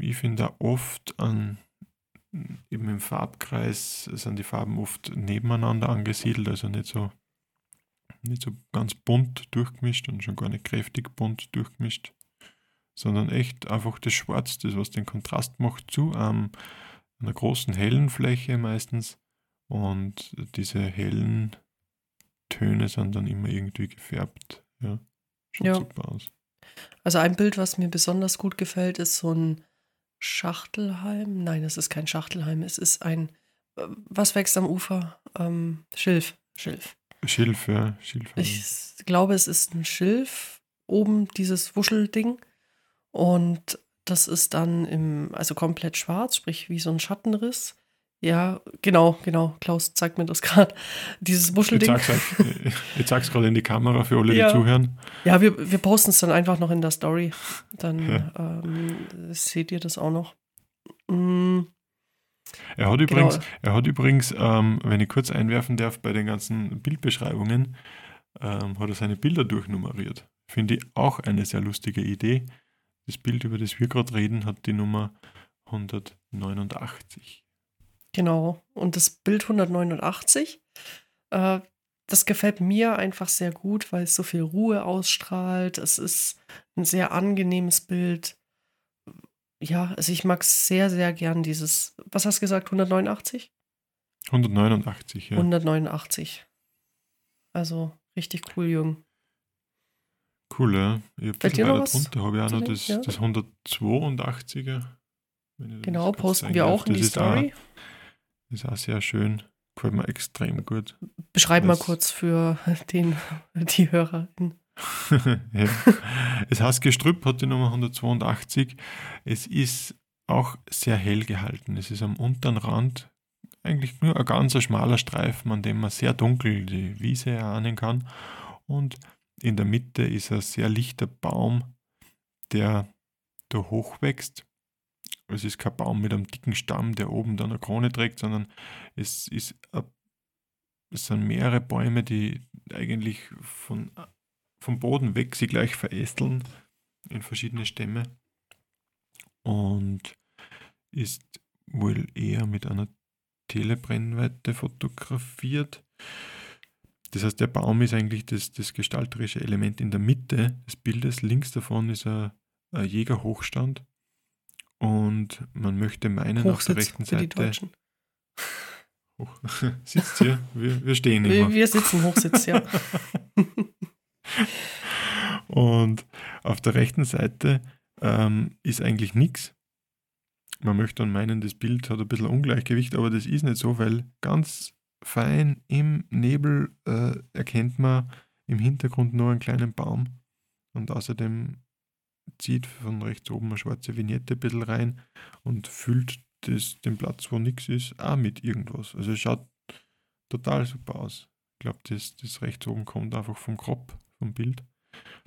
C: Ich finde auch oft an, eben im Farbkreis sind die Farben oft nebeneinander angesiedelt, also nicht so, nicht so ganz bunt durchgemischt und schon gar nicht kräftig bunt durchgemischt sondern echt einfach das Schwarz, das was den Kontrast macht, zu ähm, einer großen hellen Fläche meistens. Und diese hellen Töne sind dann immer irgendwie gefärbt. Ja,
A: schaut ja. super aus. Also ein Bild, was mir besonders gut gefällt, ist so ein Schachtelhalm. Nein, es ist kein Schachtelhalm, es ist ein, äh, was wächst am Ufer? Ähm, Schilf. Schilf.
C: Schilf, ja. Schilf.
A: Ich glaube, es ist ein Schilf. Oben dieses Wuschelding. Und das ist dann im, also komplett schwarz, sprich wie so ein Schattenriss. Ja, genau, genau. Klaus zeigt mir das gerade. Dieses Muschelding.
C: Ich zeig's, ich gerade in die Kamera für alle,
A: ja.
C: die zuhören.
A: Ja, wir, wir posten es dann einfach noch in der Story. Dann ja. ähm, seht ihr das auch noch.
C: Mm. Er hat übrigens, genau. er hat übrigens ähm, wenn ich kurz einwerfen darf, bei den ganzen Bildbeschreibungen, ähm, hat er seine Bilder durchnummeriert. Finde ich auch eine sehr lustige Idee. Das Bild, über das wir gerade reden, hat die Nummer 189.
A: Genau. Und das Bild 189, äh, das gefällt mir einfach sehr gut, weil es so viel Ruhe ausstrahlt. Es ist ein sehr angenehmes Bild. Ja, also ich mag sehr, sehr gern dieses, was hast du gesagt, 189?
C: 189, ja.
A: 189. Also richtig cool, Jung.
C: Cool, ja. Ich habe weiter drunter habe ich auch noch das, ja. das 182er.
A: Genau, posten wir auch in die Story.
C: Auch, ist auch sehr schön. Gefällt mir extrem gut.
A: Beschreib das, mal kurz für den, die Hörer.
C: ja. Es heißt Gestrüpp, hat die Nummer 182. Es ist auch sehr hell gehalten. Es ist am unteren Rand eigentlich nur ein ganz schmaler Streifen, an dem man sehr dunkel die Wiese erahnen kann. Und in der Mitte ist ein sehr lichter Baum, der da hochwächst. Es ist kein Baum mit einem dicken Stamm, der oben dann eine Krone trägt, sondern es, ist, es sind mehrere Bäume, die eigentlich von, vom Boden weg sie gleich verästeln in verschiedene Stämme und ist wohl eher mit einer Telebrennweite fotografiert. Das heißt, der Baum ist eigentlich das, das gestalterische Element in der Mitte des Bildes. Links davon ist ein, ein Jägerhochstand. Und man möchte meinen, Hochsitz auf der rechten Seite. Die Deutschen. Hoch, sitzt hier, wir, wir stehen
A: immer. Wir, wir sitzen Hochsitz, ja.
C: Und auf der rechten Seite ähm, ist eigentlich nichts. Man möchte dann meinen, das Bild hat ein bisschen Ungleichgewicht, aber das ist nicht so, weil ganz fein im Nebel äh, erkennt man im Hintergrund nur einen kleinen Baum und außerdem zieht von rechts oben eine schwarze Vignette ein bisschen rein und füllt das, den Platz, wo nichts ist, auch mit irgendwas. Also es schaut total super aus. Ich glaube, das, das rechts oben kommt einfach vom Crop, vom Bild.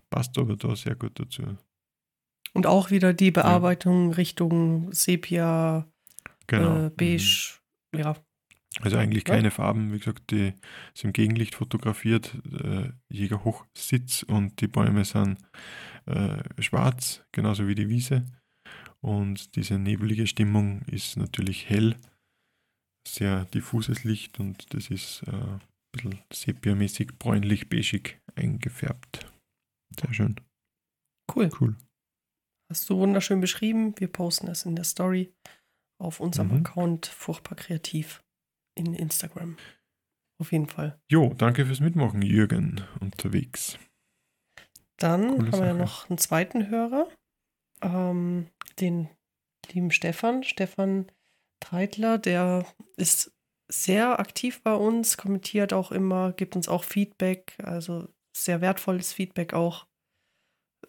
C: Passt aber da sehr gut dazu.
A: Und auch wieder die Bearbeitung ja. Richtung Sepia, genau. äh, Beige, mhm. ja.
C: Also eigentlich ja. keine Farben, wie gesagt, die sind im Gegenlicht fotografiert, äh, Jäger Hochsitz und die Bäume sind äh, schwarz, genauso wie die Wiese. Und diese nebelige Stimmung ist natürlich hell, sehr diffuses Licht und das ist äh, ein bisschen sepia-mäßig bräunlich-beigig eingefärbt. Sehr schön.
A: Cool. Cool. Hast du wunderschön beschrieben. Wir posten es in der Story auf unserem mhm. Account Furchtbar Kreativ in Instagram. Auf jeden Fall.
C: Jo, danke fürs Mitmachen, Jürgen, unterwegs.
A: Dann Coole haben Sache. wir noch einen zweiten Hörer, ähm, den lieben Stefan, Stefan Treitler, der ist sehr aktiv bei uns, kommentiert auch immer, gibt uns auch Feedback, also sehr wertvolles Feedback auch.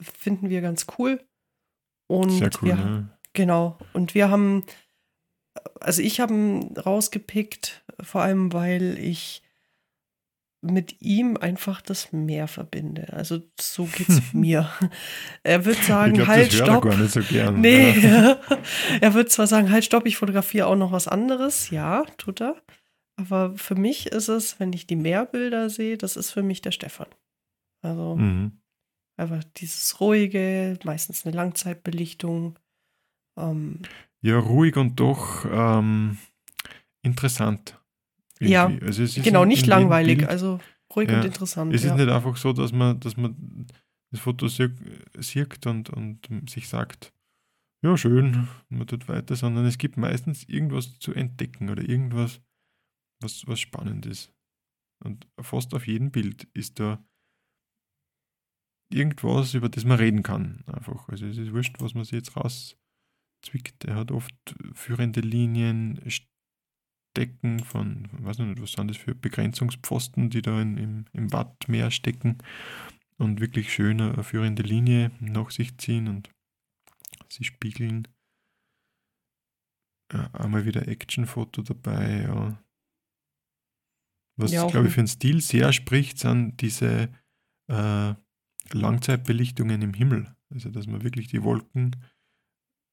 A: Finden wir ganz cool. Und sehr cool, wir, ne? Genau. Und wir haben, also ich habe ihn rausgepickt, vor allem weil ich mit ihm einfach das Meer verbinde. Also so geht's mir. Er wird sagen, glaub, halt, stopp. gar nicht so gern. Nee, ja. er wird zwar sagen, halt, stopp, ich fotografiere auch noch was anderes. Ja, tut er. Aber für mich ist es, wenn ich die Meerbilder sehe, das ist für mich der Stefan. Also mhm. einfach dieses ruhige, meistens eine Langzeitbelichtung.
C: Ähm, ja, ruhig und doch ähm, interessant.
A: Irgendwie. Ja, also genau, nicht langweilig, Bild, also ruhig ja, und interessant.
C: Es ja. ist nicht einfach so, dass man, dass man das Foto sieht und, und sich sagt, ja, schön, man tut weiter, sondern es gibt meistens irgendwas zu entdecken oder irgendwas, was, was spannend ist. Und fast auf jedem Bild ist da irgendwas, über das man reden kann. Einfach. Also es ist wurscht, was man sich jetzt rauszwickt. Er hat oft führende Linien, Decken von, weiß nicht, was sind das für Begrenzungspfosten, die da in, im, im Wattmeer stecken und wirklich schön eine führende Linie nach sich ziehen und sie spiegeln. Ja, einmal wieder Actionfoto dabei, ja. Was, ja, glaube ich, für den Stil sehr spricht, sind diese äh, Langzeitbelichtungen im Himmel. Also, dass man wirklich die Wolken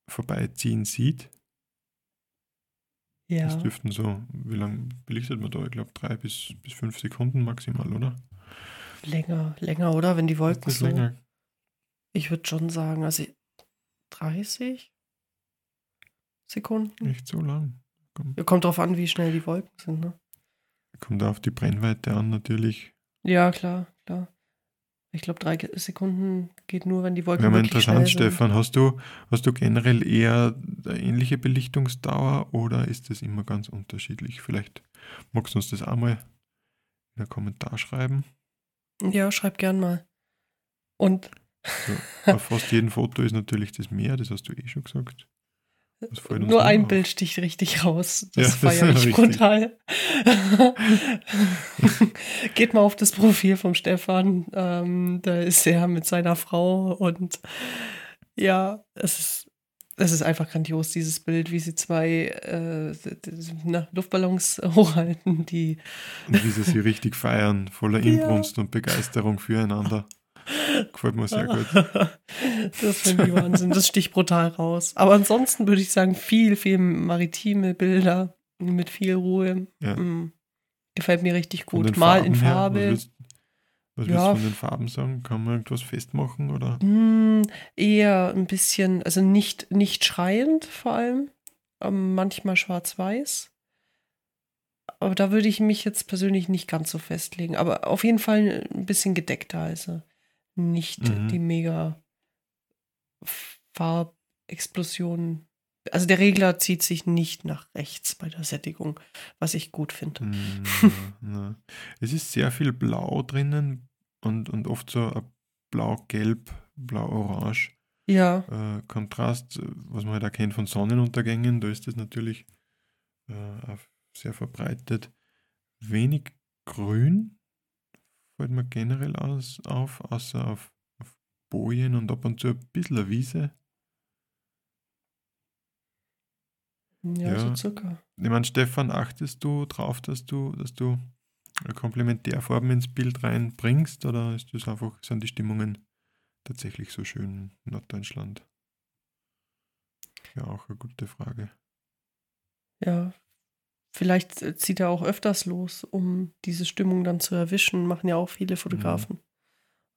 C: vorbeiziehen sieht ja. Das dürften so, wie lange belichtet man da? Ich glaube drei bis, bis fünf Sekunden maximal, oder?
A: Länger, länger, oder? Wenn die Wolken so. Länger. Ich würde schon sagen, also 30 Sekunden.
C: Nicht so lang.
A: Kommt, kommt drauf an, wie schnell die Wolken sind, ne?
C: Kommt auf die Brennweite an, natürlich.
A: Ja, klar, klar. Ich glaube, drei Sekunden geht nur, wenn die Wolken
C: mal interessant, Stefan. Hast du, hast du generell eher eine ähnliche Belichtungsdauer oder ist das immer ganz unterschiedlich? Vielleicht magst du uns das auch mal in einen Kommentar schreiben.
A: Ja, schreib gern mal. Und.
C: So, auf fast jedem Foto ist natürlich das Meer, das hast du eh schon gesagt.
A: Nur ein auf? Bild sticht richtig raus. Das ja, feiere ich brutal. Geht mal auf das Profil vom Stefan. Ähm, da ist er mit seiner Frau und ja, es ist, es ist einfach grandios, dieses Bild, wie sie zwei äh, na, Luftballons hochhalten, die.
C: Und wie sie sie richtig feiern, voller Inbrunst ja. und Begeisterung füreinander. Gefällt mir sehr gut.
A: Das finde ich Wahnsinn. Das sticht brutal raus. Aber ansonsten würde ich sagen, viel, viel maritime Bilder mit viel Ruhe. Ja. Mm. Gefällt mir richtig gut. Mal in Farbe.
C: Her, was willst, was willst ja. du von den Farben sagen? Kann man irgendwas festmachen? Oder?
A: Mm, eher ein bisschen, also nicht, nicht schreiend vor allem. Ähm, manchmal schwarz-weiß. Aber da würde ich mich jetzt persönlich nicht ganz so festlegen. Aber auf jeden Fall ein bisschen gedeckter. Also nicht mhm. die mega Farbexplosion. Also der Regler zieht sich nicht nach rechts bei der Sättigung, was ich gut finde.
C: Mhm, es ist sehr viel Blau drinnen und, und oft so blau-gelb, blau-orange.
A: Ja.
C: Äh, Kontrast, was man halt erkennt von Sonnenuntergängen, da ist das natürlich äh, sehr verbreitet. Wenig Grün, fällt mir generell aus, auf, außer auf, auf Bojen und ab und zu ein bisschen eine Wiese.
A: Ja, ja. so circa.
C: Ich meine, Stefan, achtest du drauf, dass du, dass du Komplementärfarben ins Bild reinbringst oder ist das einfach, sind die Stimmungen tatsächlich so schön in Norddeutschland? Ja, auch eine gute Frage.
A: Ja, vielleicht äh, zieht er auch öfters los, um diese Stimmung dann zu erwischen. Machen ja auch viele Fotografen.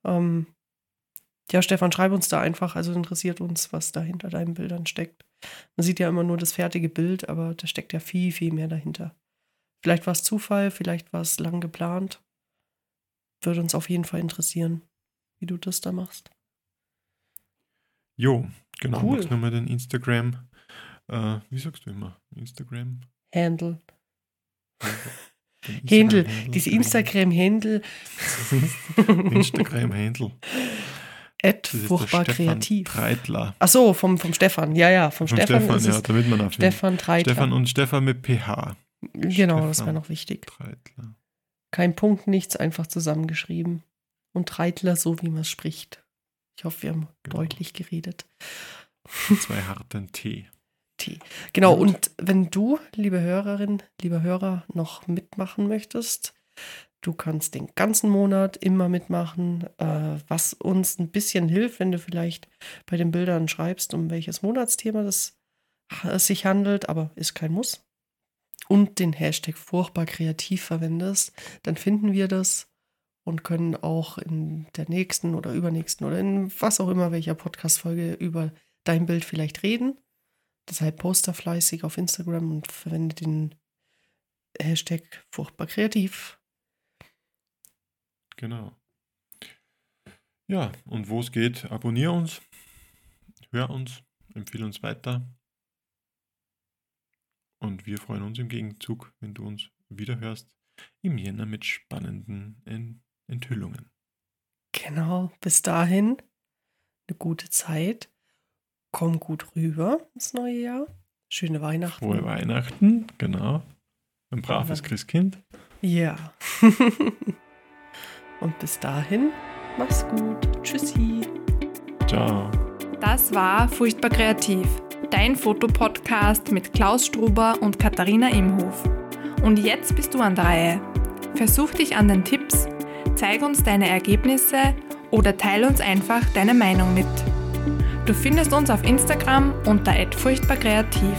A: Mhm. Ähm, ja, Stefan, schreib uns da einfach. Also interessiert uns, was da hinter deinen Bildern steckt. Man sieht ja immer nur das fertige Bild, aber da steckt ja viel, viel mehr dahinter. Vielleicht war es Zufall, vielleicht war es lang geplant. Würde uns auf jeden Fall interessieren, wie du das da machst.
C: Jo, genau. Cool. Jetzt nochmal den Instagram. Äh, wie sagst du immer? Instagram?
A: Handle. Händel, diese Instagram-Händel.
C: Instagram-Händel.
A: Ed furchtbar kreativ.
C: Treitler.
A: Ach so, vom, vom Stefan. Ja, ja, vom, vom Stefan.
C: Stefan ja, damit man auf
A: Stefan Treitler.
C: Stefan und Stefan mit PH.
A: Genau, Stefan das war noch wichtig. Treitler. Kein Punkt, nichts, einfach zusammengeschrieben. Und Treitler so, wie man es spricht. Ich hoffe, wir haben genau. deutlich geredet.
C: Zwei harten T.
A: T. Genau, Gut. und wenn du, liebe Hörerin, lieber Hörer, noch mitmachen möchtest, Du kannst den ganzen Monat immer mitmachen, äh, was uns ein bisschen hilft, wenn du vielleicht bei den Bildern schreibst, um welches Monatsthema das sich handelt, aber ist kein Muss. Und den Hashtag furchtbar kreativ verwendest, dann finden wir das und können auch in der nächsten oder übernächsten oder in was auch immer welcher Podcast-Folge über dein Bild vielleicht reden. Deshalb poster fleißig auf Instagram und verwende den Hashtag furchtbar kreativ.
C: Genau. Ja, und wo es geht, abonniere uns, hör uns, empfehle uns weiter. Und wir freuen uns im Gegenzug, wenn du uns wieder hörst im Jänner mit spannenden Enthüllungen.
A: Genau, bis dahin eine gute Zeit. Komm gut rüber ins neue Jahr. Schöne Weihnachten.
C: Frohe Weihnachten, genau. Ein braves Christkind.
A: Ja. Und bis dahin, mach's gut. Tschüssi.
C: Ciao.
B: Das war Furchtbar Kreativ, dein Fotopodcast mit Klaus Struber und Katharina Imhof. Und jetzt bist du an der Reihe. Versuch dich an den Tipps, zeig uns deine Ergebnisse oder teile uns einfach deine Meinung mit. Du findest uns auf Instagram unter @furchtbarkreativ.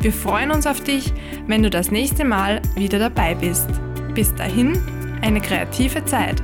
B: Wir freuen uns auf dich, wenn du das nächste Mal wieder dabei bist. Bis dahin, eine kreative Zeit.